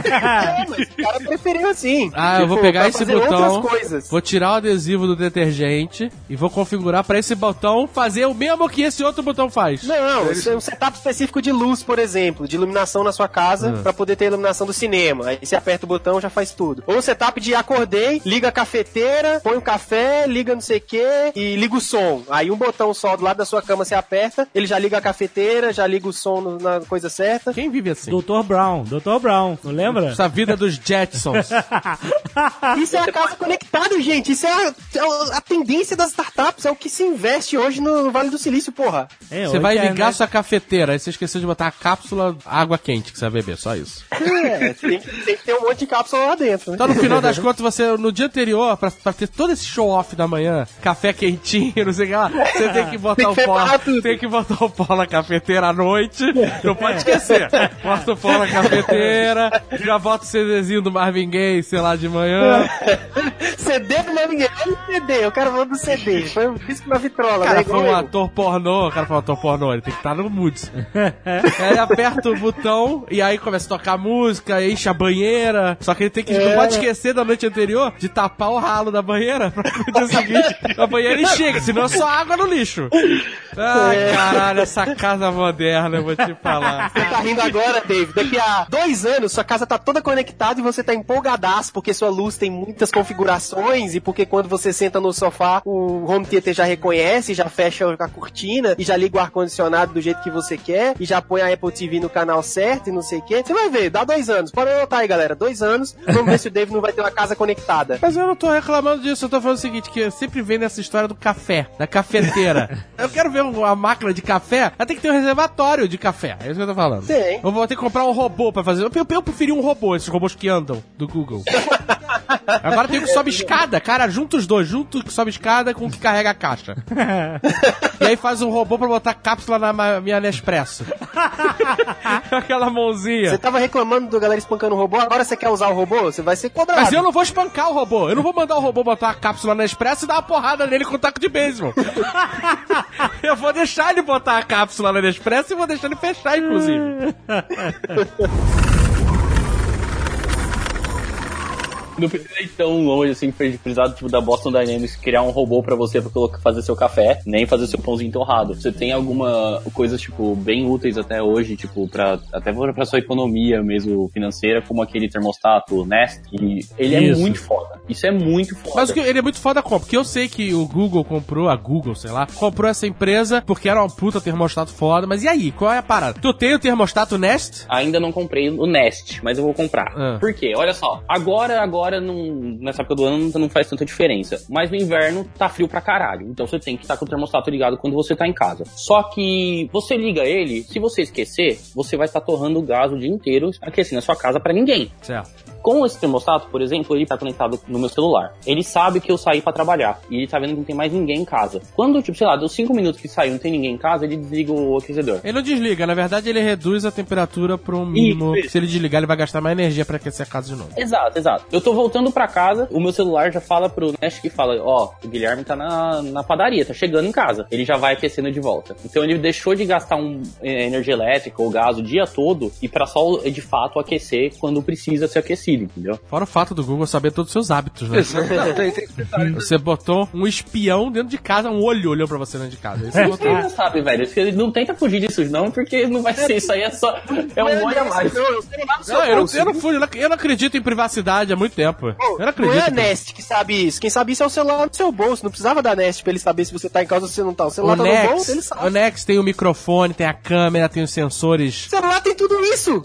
É, mas o cara preferiu assim. Ah, eu vou Tipo, pegar esse botão, vou tirar o adesivo do detergente e vou configurar pra esse botão fazer o mesmo que esse outro botão faz. Não, isso é um setup específico de luz, por exemplo. Exemplo, de iluminação na sua casa Hum. pra poder ter iluminação do cinema. Aí você aperta o botão, já faz tudo. Ou o setup de acordei, liga a cafeteira, põe o café, liga não sei o que e liga o som. Aí um botão só do lado da sua cama você aperta, ele já liga a cafeteira, já liga o som no- na coisa certa. Quem vive assim? Dr. Brown, Dr. Brown, não lembra? Essa vida dos Jetsons. Isso é a casa conectada, gente. Isso é a, é a- a tendência das startups, é o que se investe hoje no, Vale do Silício, porra. É, Você vai a ligar internet- sua cafeteira, aí você esqueceu de botar a cápsula água quente que você vai beber, só isso. É, tem, tem que ter um monte de cápsula lá dentro, né? Então, no final das contas, você, no dia anterior, pra, pra ter todo esse show-off da manhã, café quentinho, não sei o que lá, você tem que botar Tem o que pó. Tem que botar o pó na cafeteira à noite. Não pode esquecer. Bota o pó na cafeteira, já bota o CDzinho do Marvin Gaye, sei lá, de manhã. CD do Marvin Gaye. Olha o CD, o cara falou do CD. Foi um disco na vitrola, O né? cara Igual foi um ator pornô, o cara foi um ator pornô, ele tem que estar no mood. aí aperta o botão e aí começa a tocar música, enche a banheira. Só que ele tem que, não pode esquecer da noite anterior de tapar o ralo da banheira pra no dia seguinte a banheira enxergue, senão é só água no lixo. Ai, caralho, essa casa moderna, eu vou te falar. Você tá rindo agora, Dave. Daqui a dois anos, sua casa tá toda conectada e você tá empolgadaço porque sua luz tem muitas configurações e porque quando você senta no sofá, o home theater já reconhece, já fecha a cortina e já liga o ar-condicionado do jeito que você quer e já põe a Apple TV no canal certo e não sei o que. Você vai ver, dá dois anos. Pode anotar aí, galera. Dois anos. Vamos ver se o Dave não vai ter uma casa conectada. Mas eu não tô reclamando disso, eu tô falando o seguinte, que eu sempre vem nessa história do café, da cafeteira. eu quero ver uma máquina de café, ela tem que ter um reservatório de café, é isso que eu tô falando. Tem. Eu vou ter que comprar um robô pra fazer. Eu, eu, eu preferi um robô, esses robôs que andam, do Google. Agora tem o que sobe escada, cara, junta os dois, junto o que sobe escada com o que carrega a caixa. e aí faz um robô pra botar cápsula na minha Nespresso. Aquela mãozinha. Você tava reclamando do galera espancando o robô, agora você quer usar o robô? Você vai ser cobrado. Mas eu não vou espancar o robô. Eu não vou mandar o robô botar a cápsula na Expresso e dar uma porrada nele com um taco de beisebol. eu vou deixar ele botar a cápsula na Expresso e vou deixar ele fechar, inclusive. Não precisa ir tão longe assim, precisar tipo, da Boston Dynamics criar um robô pra você pra colocar, fazer seu café, nem fazer seu pãozinho torrado. Você tem alguma coisas, tipo, bem úteis até hoje, tipo, pra, até pra sua economia mesmo financeira, como aquele termostato Nest, e ele é Isso. muito foda. Isso é muito foda. Mas que- ele é muito foda como? Porque eu sei que o Google comprou, a Google, sei lá, comprou essa empresa porque era uma puta termostato foda. Mas e aí? Qual é a parada? Tu tem o termostato Nest? Ainda não comprei o Nest, mas eu vou comprar. Ah. Por quê? Olha só, agora, agora, não, nessa época do ano não faz tanta diferença. Mas no inverno tá frio pra caralho. Então você tem que estar com o termostato ligado quando você tá em casa. Só que você liga ele, se você esquecer, você vai estar torrando o gás o dia inteiro aquecendo a sua casa pra ninguém. Certo. Com esse termostato, por exemplo, ele tá conectado no meu celular. Ele sabe que eu saí pra trabalhar. E ele tá vendo que não tem mais ninguém em casa. Quando, tipo, sei lá, deu 5 minutos que saiu e não tem ninguém em casa, ele desliga o aquecedor. Ele não desliga, na verdade ele reduz a temperatura para um mínimo. Isso, isso. Se ele desligar, ele vai gastar mais energia pra aquecer a casa de novo. Exato, exato. Eu tô voltando pra casa, o meu celular já fala pro Nest que fala, ó, o Guilherme tá na, na padaria, tá chegando em casa. Ele já vai aquecendo de volta. Então ele deixou de gastar um, eh, energia elétrica ou gás o dia todo e pra só, de fato, aquecer quando precisa ser aquecido, entendeu? Fora o fato do Google saber todos os seus hábitos, né? Não. Você botou um espião dentro de casa, um olho olhou pra você dentro de casa. Você botou. Você já sabe, velho. Você não tenta fugir disso, não, porque não vai ser isso aí, é só. É um olho a mais. Não, eu no Não, eu não, eu, não fui, eu, não, não acredito em privacidade há muito tempo. eu não Não é acredito. a Nest que sabe isso. Quem sabe isso é o celular do seu bolso. Não precisava da Nest pra ele saber se você tá em casa ou se você não tá. O O celular tá no bolso, ele o sabe. Nex tem o microfone, tem a câmera, tem os sensores. O celular tem tudo isso.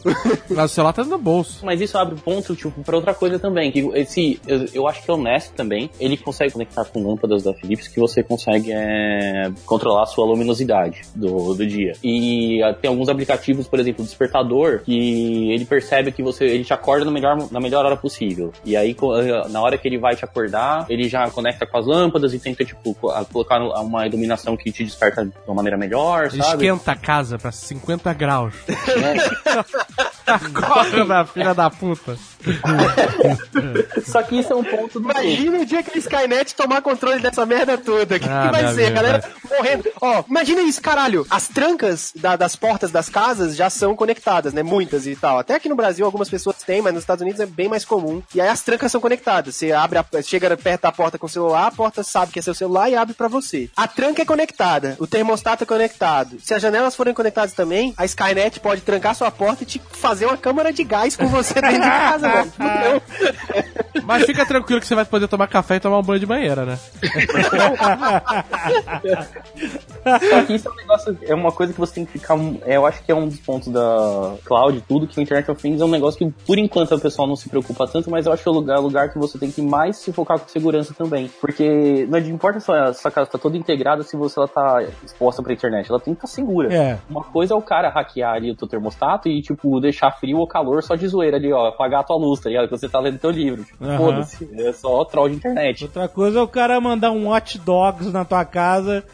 Mas o celular tá no bolso. Mas isso abre ponto, tipo, pra outra coisa também. Que esse, eu, eu acho que é o Nest também. Ele consegue conectar com lâmpadas da Philips que você consegue é, controlar a sua luminosidade do, do dia. E ah, tem alguns aplicativos, por exemplo, o despertador, que ele percebe que você ele te acorda na melhor, na melhor hora possível. E aí, ah, na hora que ele vai te acordar, ele já conecta com as lâmpadas e tenta, tipo, co- colocar uma iluminação que te desperta de uma maneira melhor, Ele sabe? esquenta a casa pra 50 graus. É. Acorda, filha da puta. Só que isso é um ponto do Imagina o dia que a Skynet tomar controle dessa merda toda. O que, Ah, que vai ser? A galera morrendo. Ó, imagina isso, caralho. As trancas da- das portas das casas já são conectadas, né? Muitas e tal. Até aqui no Brasil algumas pessoas têm, mas nos Estados Unidos é bem mais comum. E aí as trancas são conectadas. Você abre a, chega perto da porta com o celular, a porta sabe que é seu celular e abre pra você. A tranca é conectada, o termostato é conectado. Se as janelas forem conectadas também, a Skynet pode trancar sua porta e te fazer uma câmara de gás com você dentro de casa, velho. Fudeu. Mas fica tranquilo que você vai poder tomar café e tomar um banho de banheira, né? Só que isso é um negócio, é uma coisa que você tem que ficar. é, eu acho que é um dos pontos da cloud tudo, que o Internet of Things é um negócio que, por enquanto, o pessoal não se preocupa tanto, mas eu acho que é o lugar, lugar que você tem que mais se focar com segurança também. Porque não importa se a sua casa tá toda integrada se você ela tá exposta pra internet, ela tem que estar segura. É. Uma coisa é o cara hackear ali o teu termostato e, tipo, deixar frio ou calor só de zoeira ali, ó, apagar a tua luz, tá ligado? Que você tá lendo teu livro. Tipo, Aham. Foda-se, é só troll de internet. Outra coisa é o cara mandar um hot dogs na tua casa.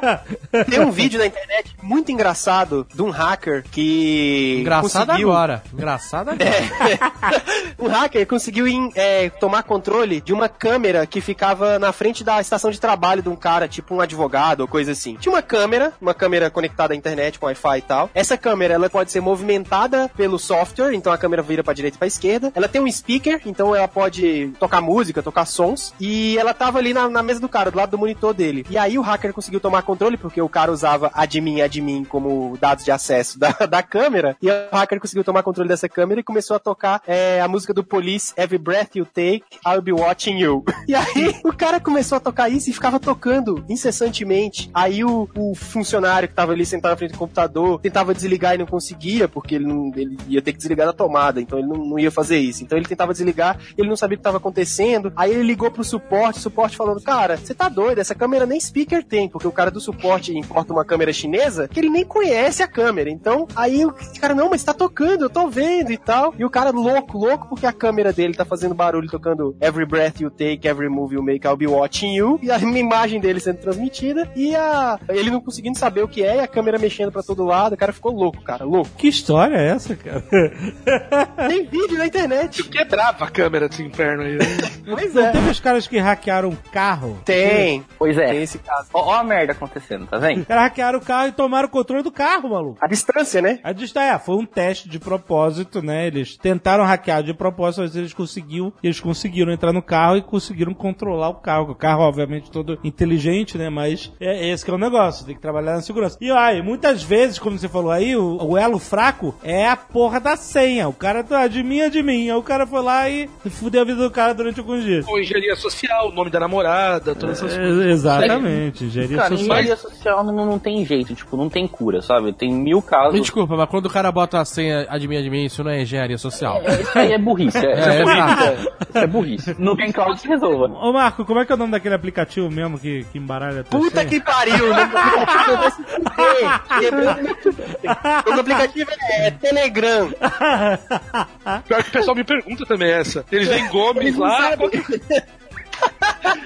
Tem um vídeo na internet muito engraçado de um hacker que. Engraçado conseguiu... agora. Engraçado agora. um hacker conseguiu em, é, tomar controle de uma câmera que ficava na frente da estação de trabalho de um cara, tipo um advogado ou coisa assim. Tinha uma câmera, uma câmera conectada à internet com Wi-Fi e tal. Essa câmera ela pode ser movimentada pelo software, então a câmera vira pra direita e pra esquerda. Ela tem um speaker, então ela pode tocar música, tocar sons. E ela tava ali na, na mesa do cara, do lado do monitor dele. E aí o hacker conseguiu tomar controle, porque o cara usava admin admin como dados de acesso da, da câmera. E o hacker conseguiu tomar controle dessa câmera e começou a tocar é, a música do Police, Every Breath You Take, I'll Be Watching You. E aí o cara começou a tocar isso e ficava tocando incessantemente. Aí o, o funcionário que tava ali sentado na frente do computador tentava desligar e não conseguia, porque ele, não, ele ia ter que desligar da tomada, então ele não, não ia fazer isso. Então ele tentava desligar, ele não sabia o que estava acontecendo. Aí ele ligou pro suporte, o suporte falando: Cara, você tá doido, essa câmera nem speaker tem, porque o cara do suporte importa uma câmera chinesa que ele nem conhece a câmera. Então, aí o cara, não, mas tá tocando, eu tô vendo e tal. E o cara louco, louco, porque a câmera dele tá fazendo barulho tocando Every Breath You Take, Every Move You Make, I'll Be Watching You. E a imagem dele sendo transmitida. E a ele não conseguindo saber o que é, e a câmera mexendo pra todo lado. O cara ficou louco, cara, louco. Que história é essa, cara? Tem vídeo na internet. Quebrava a câmera desse inferno aí. né? Pois Não é. teve os caras que hackearam o carro? Tem. Pois é. Tem esse caso. Ó, ó a merda acontecendo, tá vendo? Os caras hackearam o carro e tomaram o controle do carro, maluco. A distância, né? A distância é, foi um teste de propósito, né? Eles tentaram hackear de propósito, mas eles conseguiram, eles conseguiram entrar no carro e conseguiram controlar o carro. O carro, obviamente, todo inteligente, né? Mas é esse que é o negócio, tem que trabalhar na segurança. E aí, muitas vezes, como você falou aí, o, o elo fraco é a porra da senha. O cara tá de mim, é de mim. Aí o cara foi lá e fudeu a vida do cara durante alguns dias. Ou engenharia social, o nome da namorada, todas essas coisas. É, exatamente, engenharia Cara, social. engenharia social não, não tem jeito, tipo, não tem cura, sabe? Tem mil casos. Me desculpa, mas quando o cara bota a senha admin admin, isso não é engenharia social. É, Isso aí é burrice. É, É, é, burrice, é, é burrice. Não tem cloud que resolva. Ô Marco, como é que é o nome daquele aplicativo mesmo que, que embaralha tua Puta senha? que pariu, né? O aplicativo é Telegram. Pior que o pessoal me pergunta também essa. Eles veem Gomes lá.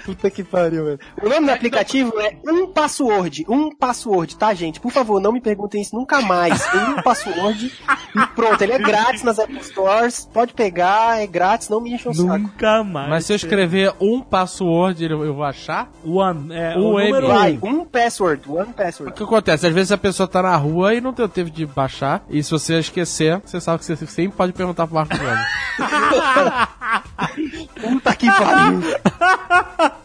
Puta que pariu, velho. O nome do aplicativo é Um Password. Um Password, tá, gente? Por favor, não me perguntem isso nunca mais. Um Password. E pronto, ele é grátis nas Apple Stores. Pode pegar, é grátis, não me enche o saco. Nunca mais. Mas se eu escrever um password, eu eu vou achar? One, é, Um o número Vai, um. um password, one O password. que acontece? Às vezes a pessoa tá na rua e não tem tempo de baixar. E se você esquecer, você sabe que você sempre pode perguntar pro Marco Gomes. Puta que pariu.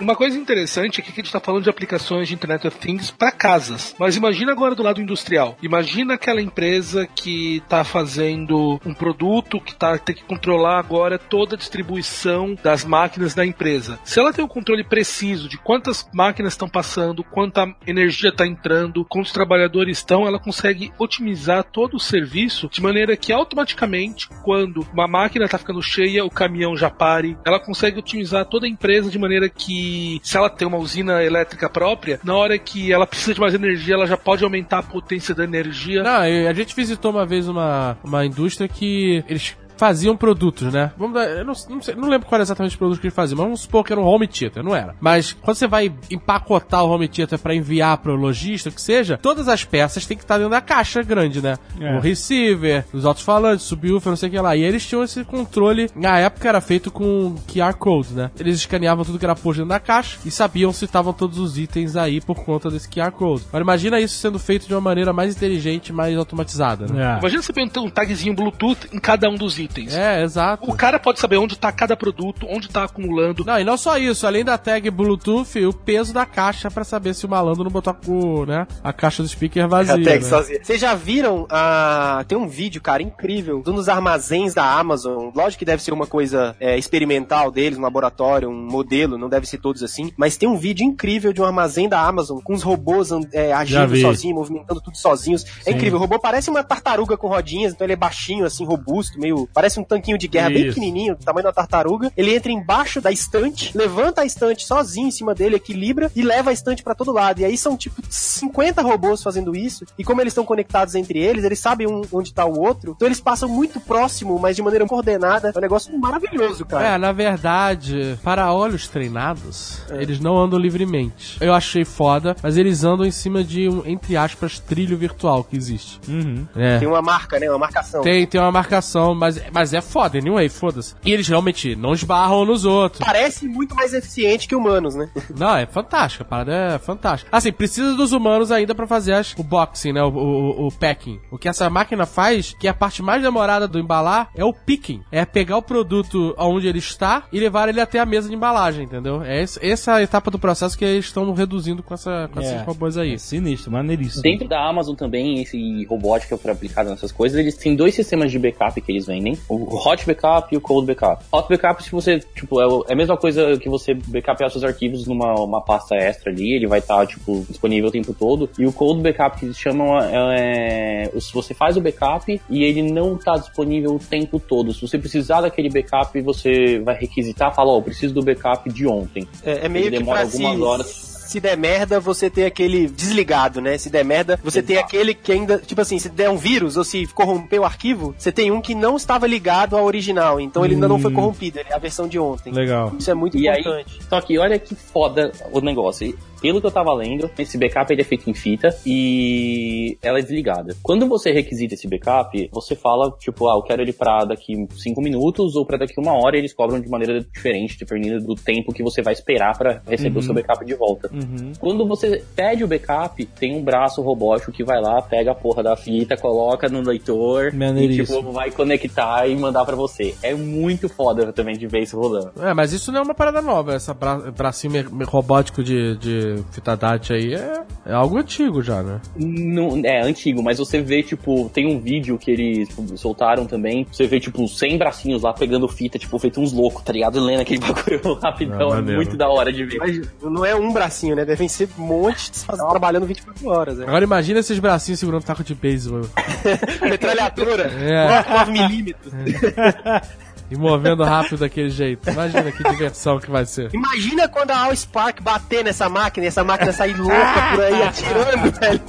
Uma coisa interessante é que a gente tá falando de aplicações de Internet of Things para casas. Mas imagina agora do lado industrial. Imagina aquela empresa que tá fazendo um produto que tá tem que controlar agora toda a distribuição das máquinas da empresa. Se ela tem um controle preciso de quantas máquinas estão passando, quanta energia está entrando, quantos trabalhadores estão, ela consegue otimizar todo o serviço de maneira que automaticamente, quando uma máquina está ficando cheia, o caminhão já pare. Ela consegue otimizar toda a empresa de maneira que, se ela tem uma usina elétrica própria, na hora que ela precisa de mais energia, ela já pode aumentar a potência da energia. Não, a gente visitou uma vez uma, uma indústria que eles faziam produtos, né? Vamos dar, eu não, não, sei, não lembro qual era exatamente os produtos que eles faziam, mas vamos supor que era um home theater, não era. Mas quando você vai empacotar o home theater para enviar para o lojista, que seja, todas as peças têm que estar dentro da caixa grande, né? É. O receiver, os alto-falantes, subwoofer, não sei o que lá. E eles tinham esse controle, na época era feito com QR Code, né? Eles escaneavam tudo que era posto dentro da caixa e sabiam se estavam todos os itens aí por conta desse QR Code. Agora imagina isso sendo feito de uma maneira mais inteligente, mais automatizada, né? É. Imagina você ter um tagzinho Bluetooth em cada um dos itens. É, exato. O cara pode saber onde tá cada produto, onde tá acumulando. Não, e não só isso, além da tag Bluetooth, o peso da caixa pra saber se o malandro não botou o, né, a caixa do speaker vazia. A tag né? sozinha. Vocês já viram? a tem um vídeo, cara, incrível, de um dos armazéns da Amazon. Lógico que deve ser uma coisa é, experimental deles, um laboratório, um modelo, não deve ser todos assim. Mas tem um vídeo incrível de um armazém da Amazon com os robôs é, agindo sozinhos, movimentando tudo sozinhos. É incrível. O robô parece uma tartaruga com rodinhas, então ele é baixinho, assim, robusto, meio. Parece um tanquinho de guerra bem Isso. pequenininho, do tamanho da tartaruga. Ele entra embaixo da estante, levanta a estante sozinho em cima dele, equilibra e leva a estante pra todo lado. E aí são tipo 50 robôs fazendo isso. E como eles estão conectados entre eles, eles sabem um- onde tá o outro. Então eles passam muito próximo, mas de maneira coordenada. É um negócio maravilhoso, cara. É, na verdade, para olhos treinados, eles não andam livremente. Eu achei foda, mas eles andam em cima de um, entre aspas, trilho virtual que existe. Uhum. É. Tem uma marca, né? Uma marcação. Tem, tem uma marcação, mas, mas é foda, anyway, foda-se. E eles realmente não esbarram nos outros. Parece muito mais eficiente que humanos, né? Não, é fantástico, a parada é fantástica. Assim, precisa dos humanos ainda pra fazer as, o boxing, né? O, o, o packing. O que essa máquina faz, que é a parte mais demorada do embalar, é o picking. É pegar o produto onde ele está e levar ele até a mesa de embalagem, entendeu? É esse- essa a etapa do processo que eles estão reduzindo com, essa, com esses É. robôs aí. É sinistro, maneiríssimo. Dentro da Amazon também, esse robótica para aplicada nessas coisas, eles têm dois sistemas de backup que eles vendem: o Hot Backup e o Cold Backup. Hot Backup, se você, tipo, é, é a mesma coisa que você backupear seus arquivos numa uma pasta extra ali, ele vai estar, tipo, disponível o tempo todo. E o Cold Backup, que eles chamam, é, é, se você faz o backup e ele não está disponível o tempo todo. Se você precisar daquele backup, você vai requisitar, fala, ó, eu preciso do backup de ontem. É, é meio Ele que demora se, algumas horas. Se der merda, você ter aquele desligado, né? Se der merda, você tem aquele que ainda, tipo assim, se der um vírus ou se corromper o arquivo, você tem um que não estava ligado ao original, então ele ainda não foi corrompido, ele é a versão de ontem. Legal. Isso é muito E aí, importante. só que olha que foda o negócio. Pelo que eu tava lendo, esse backup ele é feito em fita e ela é desligada. Quando você requisita esse backup, você fala, tipo, ah, eu quero ele pra daqui 5 minutos ou pra daqui uma hora, e eles cobram de maneira diferente, dependendo do tempo que você vai esperar pra receber o seu backup de volta. Quando você pede o backup, tem um braço robótico que vai lá, pega a porra da fita, coloca no leitor e, tipo, vai conectar e mandar pra você. É muito foda também de ver isso rolando. É, mas isso não é uma parada nova. Essa bra bracinho robótico de, de fita DAT aí é, é algo antigo já, né? Não, é antigo, mas você vê, tipo, tem um vídeo que eles tipo, soltaram também. Você vê, tipo, 100 bracinhos lá pegando fita, tipo, feito uns loucos, tá ligado? Lendo aquele bagulho rapidão. Ah, é muito da hora de ver. Mas não é um bracinho, né? Devem ser um monte fazendo- trabalhando 24 horas. né? Agora imagina esses bracinhos segurando taco de beisebol Metralhadora, É. 9 milímetros. e movendo rápido daquele jeito. Imagina que diversão que vai ser. Imagina quando a Allspark bater nessa máquina e essa máquina sair louca por aí atirando, velho.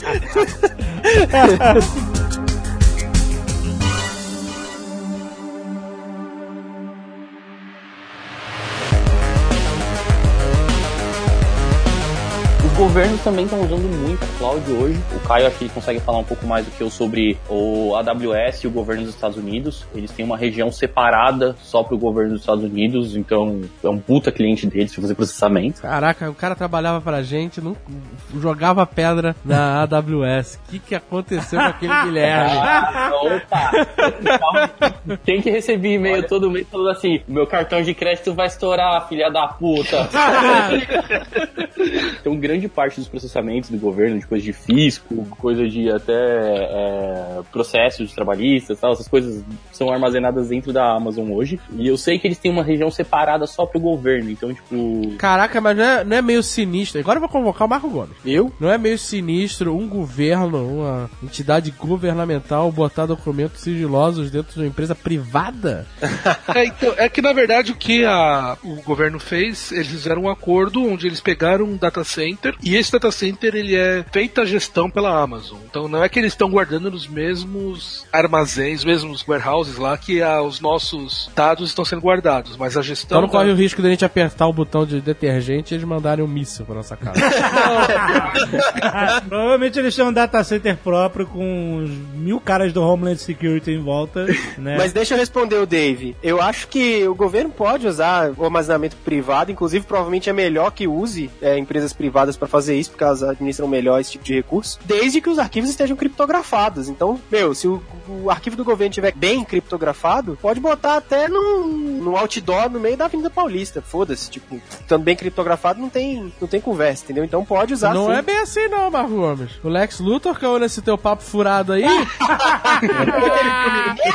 Governos também estão usando muito a cloud hoje. O Caio acho que ele consegue falar um pouco mais do que eu sobre o AWS e o governo dos Estados Unidos. Eles têm uma região separada só para o governo dos Estados Unidos, então é um puta cliente deles para fazer processamento. Caraca, o cara trabalhava pra gente, não jogava pedra na AWS. O que, que aconteceu com aquele Guilherme? Ah, opa! Quem que recebi e-mail todo mês falando assim: meu cartão de crédito vai estourar, filha da puta. então, grande parte dos processamentos do governo, de coisa de fisco, coisa de até é, processos trabalhistas, tal, essas coisas são armazenadas dentro da Amazon hoje. E eu sei que eles têm uma região separada só pro governo, então, tipo. Caraca, mas não é, não é meio sinistro. Agora eu vou convocar o Marco Gomes. Eu? Não é meio sinistro um governo, uma entidade governamental botar documentos sigilosos dentro de uma empresa privada? É, então, é que na verdade o que a- o governo fez, eles fizeram um acordo onde eles pegaram um data center center e esse data center ele é feita a gestão pela Amazon. Então não é que eles estão guardando nos mesmos armazéns, mesmos warehouses lá que ah, os nossos dados estão sendo guardados, mas a gestão. Então não corre o risco de a gente apertar o botão de detergente e eles mandarem um míssil pra nossa casa. Provavelmente eles têm um data center próprio com uns mil caras do Homeland Security em volta, né? Mas deixa eu responder o Dave. Eu acho que o governo pode usar o armazenamento privado, inclusive provavelmente é melhor que use é, empresas privadas para fazer isso, porque elas administram melhor esse tipo de recurso, desde que os arquivos estejam criptografados. Então, meu, se o, o arquivo do governo estiver bem criptografado, pode botar até no, no outdoor no meio da Avenida Paulista. Foda-se, tipo, estando bem criptografado não tem, não tem conversa, entendeu? Então pode usar Não sim. é bem assim não, Marco Gomes. O Lex Luthor, que olha esse teu papo furado aí,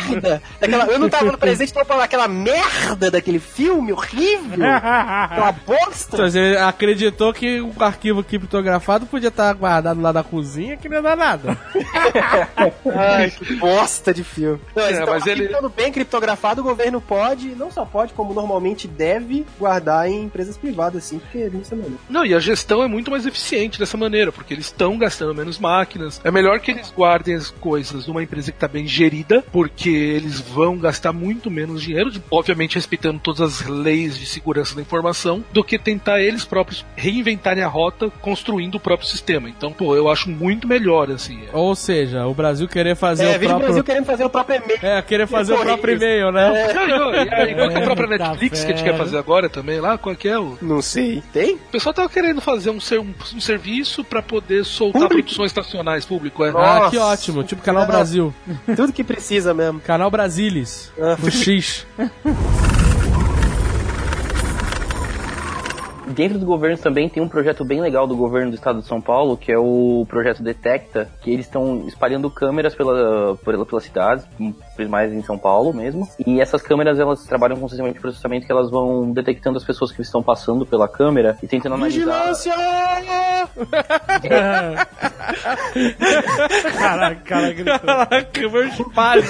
merda! Daquela, eu não tava no presente pra falar aquela merda daquele filme horrível! aquela bosta! você acreditou que o arquivo criptografado podia estar guardado lá na cozinha que não ia dar nada. Ai, que bosta de filme. Não, É, então, mas ele- estando bem criptografado, o governo pode, não só pode, como normalmente deve, guardar em empresas privadas, sim, porque é dessa maneira. Não, e a gestão é muito mais eficiente dessa maneira, porque eles estão gastando menos máquinas. É melhor que eles guardem as coisas numa empresa que está bem gerida, porque eles vão gastar muito menos dinheiro, obviamente respeitando todas as leis de segurança da informação, do que tentar eles próprios reinventarem a rota construindo o próprio sistema. Então, pô, eu acho muito melhor, assim. Ou seja, o Brasil querer fazer É, o veja o próprio... Brasil querendo fazer o próprio e-mail. É, querer fazer o próprio e-mail, né? Não, e aí, igual que a própria Netflix que a gente quer fazer agora também lá, qual que é o. Não sei. Tem? O pessoal tava querendo fazer um, ser- um- um serviço pra poder soltar Público? produções estacionais público, é. Ah, Nossa. que ótimo. Tipo Canal Brasil. Tudo que precisa mesmo. Canal Brasilis. No X. Dentro do governo também tem um projeto bem legal do governo do estado de São Paulo, que é o projeto Detecta, que eles estão espalhando câmeras pela, pela, pela cidade, mais em São Paulo mesmo. E essas câmeras, elas trabalham com um sistema de processamento que elas vão detectando as pessoas que estão passando pela câmera e tentando analisar... Vigilância! Caraca, cara gritou. Caraca, meu espalho.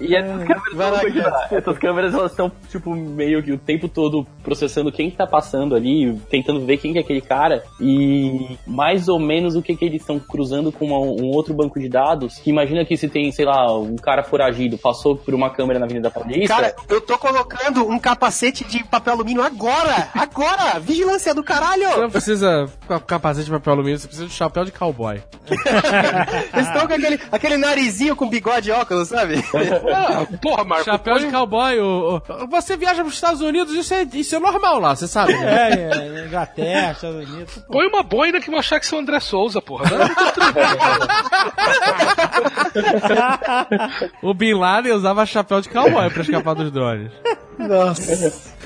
E essas câmeras, Vai lá, essas câmeras elas estão, tipo, meio que o tempo todo processando quem tá passando ali, tentando ver quem que é aquele cara e mais ou menos o que que eles estão cruzando com uma- um outro banco de dados. Que imagina que se tem, sei lá, um cara foragido, passou por uma câmera na Avenida Paulista. Cara, eu tô colocando um capacete de papel alumínio agora! Agora! Vigilância do Você caralho! não precisa capacete de papel alumínio, você precisa de chapéu de cowboy. Eles estão com aquele, aquele narizinho com bigode e óculos, sabe? Ah, porra, Marco. Chapéu de cowboy, o, o- você viaja pros Estados Unidos, isso é, isso é normal lá, você sabe, né? É, é, Inglaterra, Estados Unidos. Põe uma boina que vão achar que são André Souza, porra. Né? O Bin Laden usava chapéu de cowboy pra escapar dos drones.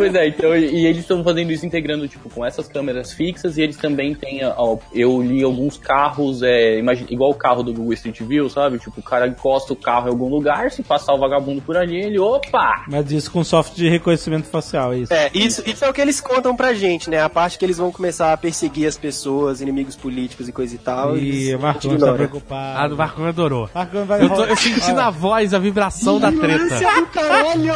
Pois é, então, e, eles estão fazendo isso integrando, tipo, com essas câmeras fixas, e eles também têm, ó, eu li alguns carros, é, imagina, igual o carro do Google Street View, sabe? Tipo, o cara encosta o carro em algum lugar, se passar o vagabundo por ali, ele, opa! Mas isso com software de reconhecimento facial, é isso. É, isso, isso é o que eles contam pra gente, né? A parte que eles vão começar a perseguir as pessoas, inimigos políticos e coisa e tal. E o tá preocupado. A do Marcão adorou. Marcos vai Eu, tô, eu senti na voz a vibração da treta. Do caralho!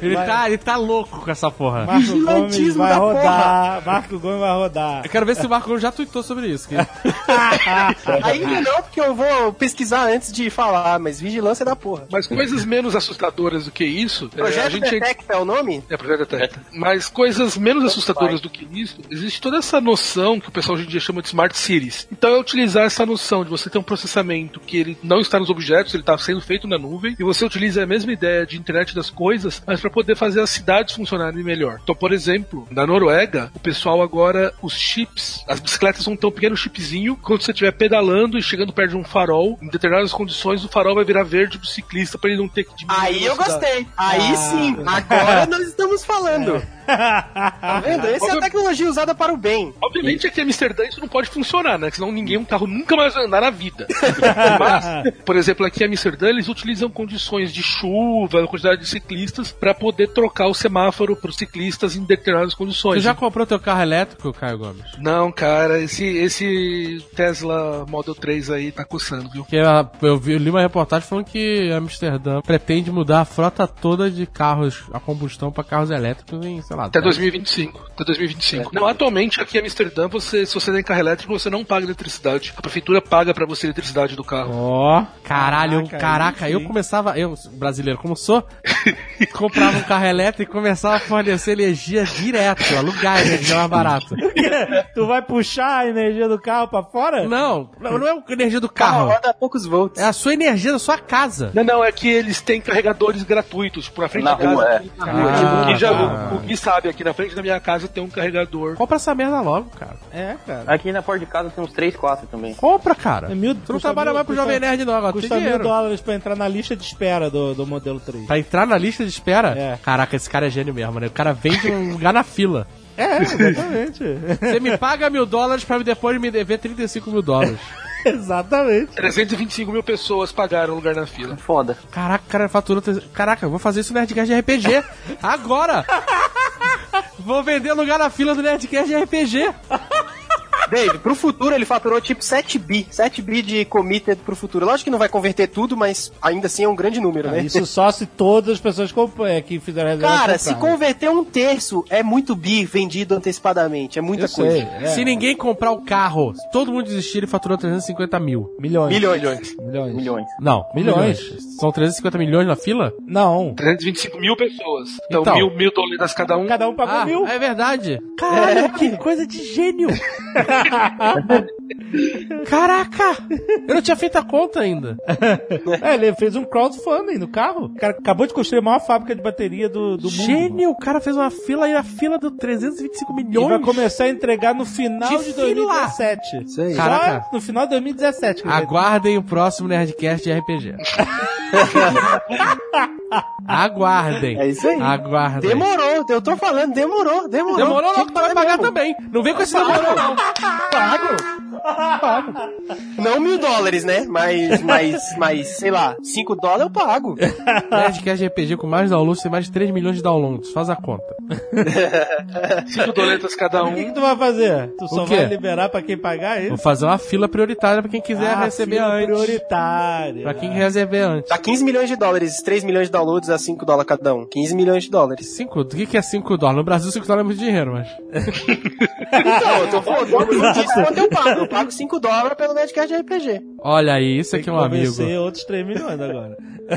Ele tá, ele tá louco com essa porra. Marco Gomes Vigilantismo vai da rodar. Marco Gomes vai rodar. Eu quero ver se o Marco já tweetou sobre isso. que- Ainda não, porque eu vou pesquisar antes de falar, mas vigilância da porra. Mas coisas menos assustadoras do que isso, é, a Projeto gente Detecta é o nome? É, projeto Detecta. Mas coisas menos assustadoras do que isso, existe toda essa noção que o pessoal hoje em dia chama de smart cities. Então é utilizar essa noção de você ter um processamento que ele não está nos objetos, ele está sendo feito na nuvem, e você utiliza a mesma ideia de internet das coisas, mas para poder fazer as cidades funcionarem melhor. Então, por exemplo, na Noruega, o pessoal agora, os chips, as bicicletas vão ter um pequeno chipzinho, quando você estiver pedalando e chegando perto de um farol, em determinadas condições, o farol vai virar verde pro ciclista para ele não ter que diminuir Aí eu gostei. Aí Ah. sim. Agora nós estamos falando. Tá vendo? Essa é a tecnologia usada para o bem. Obviamente aqui em Amsterdã isso não pode funcionar, né? Senão ninguém, um carro nunca mais vai andar na vida. Mas, por exemplo, aqui em Amsterdã eles utilizam condições de chuva, quantidade de ciclistas, para poder trocar o semáforo para os ciclistas em determinadas Você condições. já comprou teu carro elétrico, Caio Gomes? Não, cara, esse, esse Tesla Model 3 aí tá coçando, viu? Porque ah, eu, vi, eu li uma reportagem falando que Amsterdã pretende mudar a frota toda de carros a combustão para carros elétricos em, sei sei lá. Até 10. 2025. Até 2025. Não, atualmente aqui em Amsterdã, você, se você tem carro elétrico, você não paga eletricidade. A prefeitura paga pra você a eletricidade do carro. Ó. Caralho, Caraca, caraca, aí eu começava, eu, brasileiro como sou, comprava um carro elétrico e começava a fornecer energia direto, alugar energia mais barato. tu vai puxar a energia do carro pra fora? Não, não não é a energia do Carro carro, roda a poucos volts. é a sua energia da sua casa. Não, não, é que eles têm carregadores gratuitos por na frente Na da casa. rua, é. aqui na Ah, rua. Tipo, o Gui já- tá. o sabe, aqui na frente da minha casa tem um carregador. Compra essa merda logo, cara. É, cara. Aqui na porta de casa tem uns 3, 4 também. Compra, cara. É mil- tu não trabalha mil- mais pro custa- Jovem Nerd não, agora Custa tem mil dinheiro. dólares pra entrar na lista de espera do, do modelo 3. Pra entrar na lista de espera? É. Caraca, esse cara é gênio mesmo, né? O cara vende um lugar na fila. É, exatamente. Você me paga mil dólares pra depois me dever 35 mil dólares. exatamente. 325 mil pessoas pagaram lugar na fila. Foda. Caraca, cara, faturou. tre- Caraca, eu vou fazer isso no Nerdcast de RPG. Agora! Vou vender lugar na fila do Nerdcast de RPG. Dave, pro futuro ele faturou tipo 7 bi. 7 bi de committed pro futuro. Lógico que não vai converter tudo, mas ainda assim é um grande número, né? Isso só se todas as pessoas comp- é, que fizeram a reserva Cara, se converter um terço, é muito bi vendido antecipadamente. É muita Eu coisa. sei, é. Se ninguém comprar o carro, se todo mundo desistir, ele faturou 350 mil. Milhões. Milhões. Milhões. Milhões. Não, Milhões. São 350 milhões na fila? Não. 325 mil pessoas. Então, Então. mil, mil dólares cada um. Cada um pagou Ah, mil. é verdade. Caralho, que coisa de gênio. Caraca! Eu não tinha feito a conta ainda. É, ele fez um crowdfunding no carro. O cara acabou de construir a maior fábrica de bateria do, do mundo. Gênio! O cara fez uma fila e a fila deu 325 E milhões. vai começar a entregar no final De de, fila. 2017. Isso aí. Só Caraca. no final de 2017. que ele vai- Aguardem o próximo Nerdcast de RPG. Aguardem. É isso aí. Aguardem. Demorou, eu tô falando, demorou, demorou. Demorou vai fazer pagar mesmo. também. Não vem com esse demorou não. Pago. Pago. Não mil dólares, né? Mas, mas, mas, sei lá, cinco dólares eu pago. Nerdcast RPG com mais downloads tem mais de 3 milhões de downloads. Faz a conta. 5 doletas cada O que, que um. tu vai fazer? Tu só vai liberar pra quem pagar Vou isso? fazer uma fila prioritária pra quem quiser Ah, receber fila antes. prioritária. Pra quem receber antes. Dá 15 milhões de dólares, 3 milhões de downloads a 5 dólares cada um. 15 milhões de dólares. 5, o que, que é 5 dólares? No Brasil 5 dólares é muito dinheiro, mas. Então, eu tô falando, eu disse quanto eu pago. Eu pago 5 dólares pelo Nerdcast de RPG. Olha aí, isso aqui é um amigo. Convencer outros 3 milhões agora.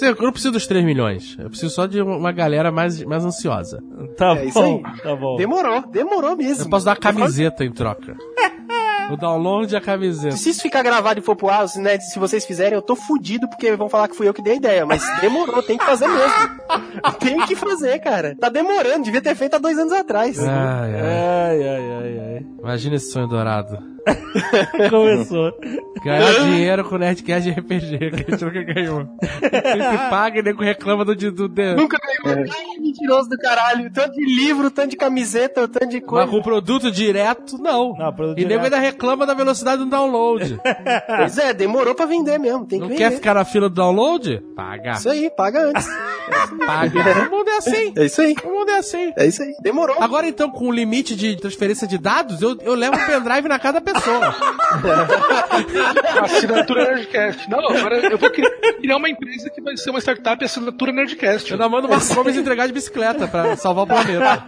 Eu não preciso dos 3 milhões. Eu preciso só de uma galera mais, mais ansiosa. Tá É isso bom, aí. tá bom. Demorou, demorou mesmo. Eu posso dar a camiseta em troca. O download e a camiseta. Se isso ficar gravado e for pro ar, se, né, se vocês fizerem, eu tô fudido porque vão falar que fui eu que dei a ideia. Mas demorou, tem que fazer mesmo. tem que fazer, cara. Tá demorando, devia ter feito há dois anos atrás. Ai. Ai, ai, ai, ai. Imagina esse sonho dourado. Começou. Ganhar dinheiro com Nerdcast de RPG, que a gente nunca ganhou. Sempre paga e nego reclama do, do, do, do Nunca ganhou. Ai, mentiroso do caralho. Tanto de livro, tanto de camiseta, tanto de Mas coisa. com produto direto, não. Não, produto e nego direto. ainda reclama da velocidade do download. Pois é, demorou pra vender mesmo. Tem que Não vender. quer ficar na fila do download? Paga. Isso aí, paga antes. Paga. O mundo é assim. É isso aí. O mundo é assim. É isso aí. Demorou. Agora então, com o limite de transferência de dados, eu, eu levo um pendrive na cada pessoa. Assinatura Nerdcast. Não, agora eu vou cri- criar uma empresa que vai ser uma startup assinatura Nerdcast. Eu ainda mando Marcos Gomes entregar de bicicleta pra salvar o planeta.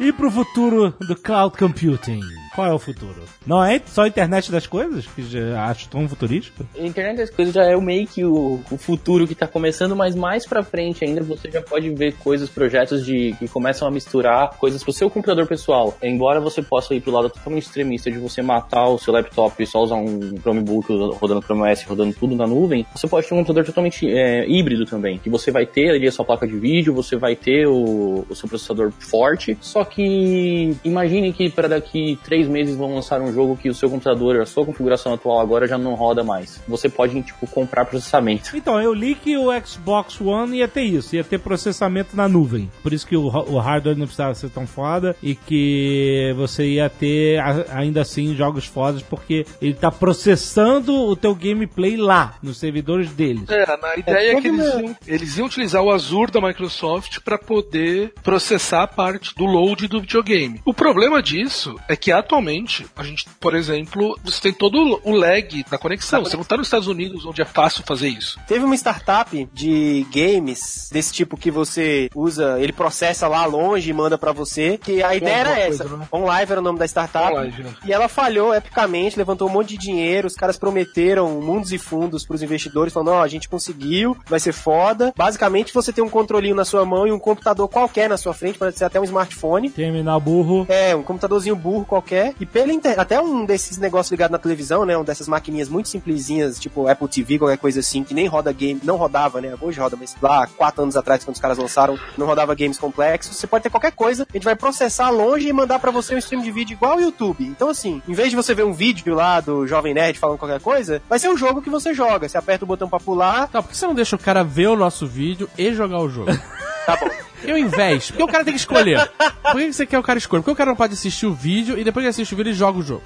E pro futuro do cloud computing? Qual é o futuro? Não é só a internet das coisas, que já acho tão futurístico? A internet das coisas já é meio que o, o futuro que tá começando, mas mais pra frente ainda você já pode ver coisas, projetos de que começam a misturar coisas pro seu computador pessoal. Embora você possa ir pro lado totalmente extremista de você matar o seu laptop e só usar um Chromebook rodando Chrome OS, rodando tudo na nuvem, você pode ter um computador totalmente é, híbrido também, que você vai ter ali a sua placa de vídeo, você vai ter o, o seu processador forte, só que imagine que para daqui três meses vão lançar um jogo que o seu computador, a sua configuração atual agora já não roda mais. Você pode, tipo, comprar processamento. Então, eu li que o Xbox One ia ter isso, ia ter processamento na nuvem. Por isso que o, o hardware não precisava ser tão foda e que você ia ter ainda assim jogos fodas porque ele tá processando o teu gameplay lá, nos servidores deles. É, a ideia é, que tudo eles iam, eles iam utilizar o Azure da Microsoft para poder processar a parte do load do videogame. O problema disso é que atualmente atualmente, a gente, por exemplo, você tem todo o lag da conexão. Você não está nos Estados Unidos, onde é fácil fazer isso. Teve uma startup de games desse tipo que você usa, ele processa lá longe e manda para você, que a ideia era essa. Coisa, né? OnLive era o nome da startup. OnLive, né? E ela falhou epicamente, levantou um monte de dinheiro, os caras prometeram mundos e fundos pros investidores, falando, ó, oh, a gente conseguiu, vai ser foda. Basicamente, você tem um controlinho na sua mão e um computador qualquer na sua frente, pode ser até um smartphone. Terminal burro. É, um computadorzinho burro qualquer. E pela inter... até um desses negócios ligados na televisão, né, um dessas maquininhas muito simplesinhas, tipo Apple TV, qualquer coisa assim, que nem roda game, não rodava, né, hoje roda, mas lá, quatro anos atrás, quando os caras lançaram, não rodava games complexos. Você pode ter qualquer coisa, a gente vai processar longe e mandar para você um stream de vídeo igual o YouTube. Então, assim, em vez de você ver um vídeo lá do Jovem Nerd falando qualquer coisa, vai ser um jogo que você joga. Você aperta o botão pra pular. Tá, por que você não deixa o cara ver o nosso vídeo e jogar o jogo? tá bom. Eu invés. Porque o cara tem que escolher. Por que você quer o cara escolher? Porque o cara não pode assistir o vídeo e depois que assiste o vídeo ele joga o jogo.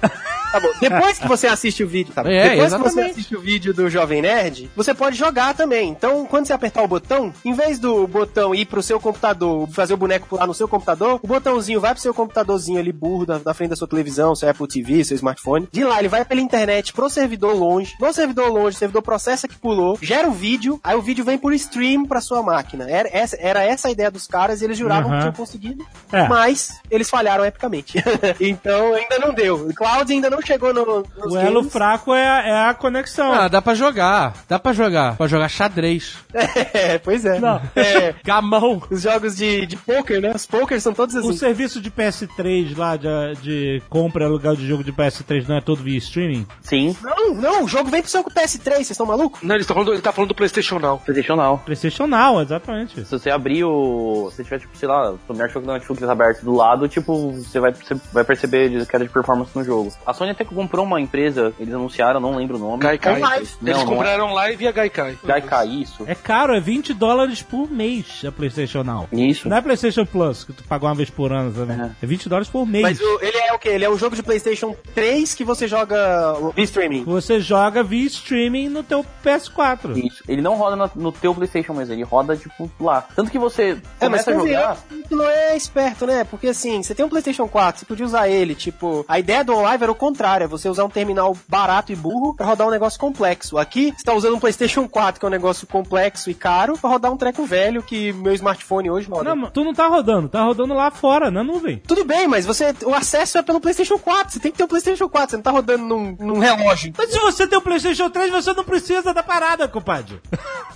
Tá bom. Depois que você assiste o vídeo, tá bom. É, Depois exatamente. que você assiste o vídeo do Jovem Nerd, você pode jogar também. Então, quando você apertar o botão, em vez do botão ir pro seu computador, fazer o boneco pular no seu computador, o botãozinho vai pro seu computadorzinho ali burro da, da frente da sua televisão, seu Apple TV, seu smartphone. De lá, ele vai pela internet pro servidor longe. No servidor longe, o servidor processa que pulou, gera o vídeo, aí o vídeo vem por stream pra sua máquina. Era essa, era essa a ideia dos caras e eles juravam uhum. que tinham conseguido, é. mas eles falharam epicamente. então ainda não deu. O Cloud ainda não chegou no. o elo games. fraco é a, é a conexão. Ah, dá pra jogar. Dá pra jogar. Pra jogar xadrez. É, pois é. Não. É, Gamão. Os jogos de, de poker, né? Os pokers são todos assim. O serviço de PS3 lá, de, de compra e aluguel de jogo de PS3 não é todo via streaming? Sim. Não, não. O jogo vem pro seu PS3. Vocês estão malucos? Não, ele tá, falando, ele tá falando do PlayStation Now. PlayStation Now. PlayStation Now, exatamente. Se você abrir o. Se tiver, tipo, sei lá, o Netflix da Netflix aberto do lado, tipo, você vai, você vai perceber queda de performance no jogo. A Sony até comprou uma empresa, eles anunciaram, não lembro o nome. Gaikai. Eles não, compraram não é. Live e a Gaikai. Gaikai, isso. É caro, é 20 dólares por mês a PlayStation Now. Isso. Não é PlayStation Plus, que tu paga uma vez por ano também. É, é 20 dólares por mês. Mas o, ele é o quê? Ele é um jogo de PlayStation 3 que você joga via streaming. Você joga via streaming no teu PS4. Isso. Ele não roda no, no teu PlayStation, mas ele roda, tipo, lá. Tanto que você é, começa a jogar... Não é esperto, né? Porque assim, você tem um PlayStation 4, você podia usar ele, tipo, a ideia do OnLive era o contrário, é você usar um terminal barato e burro para rodar um negócio complexo. Aqui, você tá usando um PlayStation 4, que é um negócio complexo e caro, para rodar um treco velho que meu smartphone hoje roda. Não, tu não tá rodando, tá rodando lá fora, na nuvem. Tudo bem, mas você, o acesso é pelo PlayStation 4, você tem que ter o um PlayStation 4, você não tá rodando num, num relógio. Mas se você tem o um PlayStation 3, você não precisa da parada, compadre.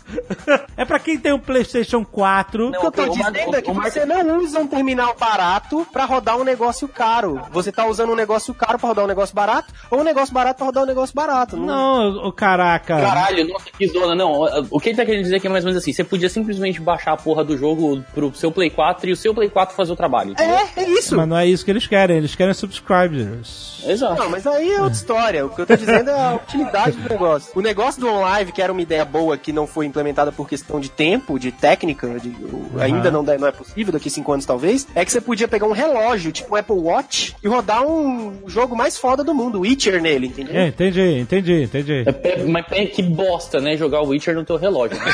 é para quem tem o um PlayStation 4. Não, que eu tô dizendo é que você não usa um terminal barato para rodar um negócio caro. Você tá usando um negócio caro para rodar um negócio barato ou um negócio barato para rodar um negócio barato. Não, não o caraca. Caralho, nossa, que zona. Não, o que ele tá querendo dizer aqui é mais ou menos assim: você podia simplesmente baixar a porra do jogo pro seu Play 4 e o seu Play 4 fazer o trabalho. Entendeu? É, é isso. Mas não é isso que eles querem, eles querem subscribers. Exato. Não, mas aí é outra história. O que eu tô dizendo é a utilidade do negócio. O negócio do OnLive, que era uma ideia boa que não foi implementada por questão de tempo, de técnica, de, uhum. Ainda não, não é possível, daqui cinco anos talvez, é que você podia pegar um relógio, tipo um Apple Watch, e rodar um jogo mais foda do mundo, Witcher nele, entendeu? É, entendi, entendi, entendi. É, mas que bosta, né? Jogar o Witcher no teu relógio. Né?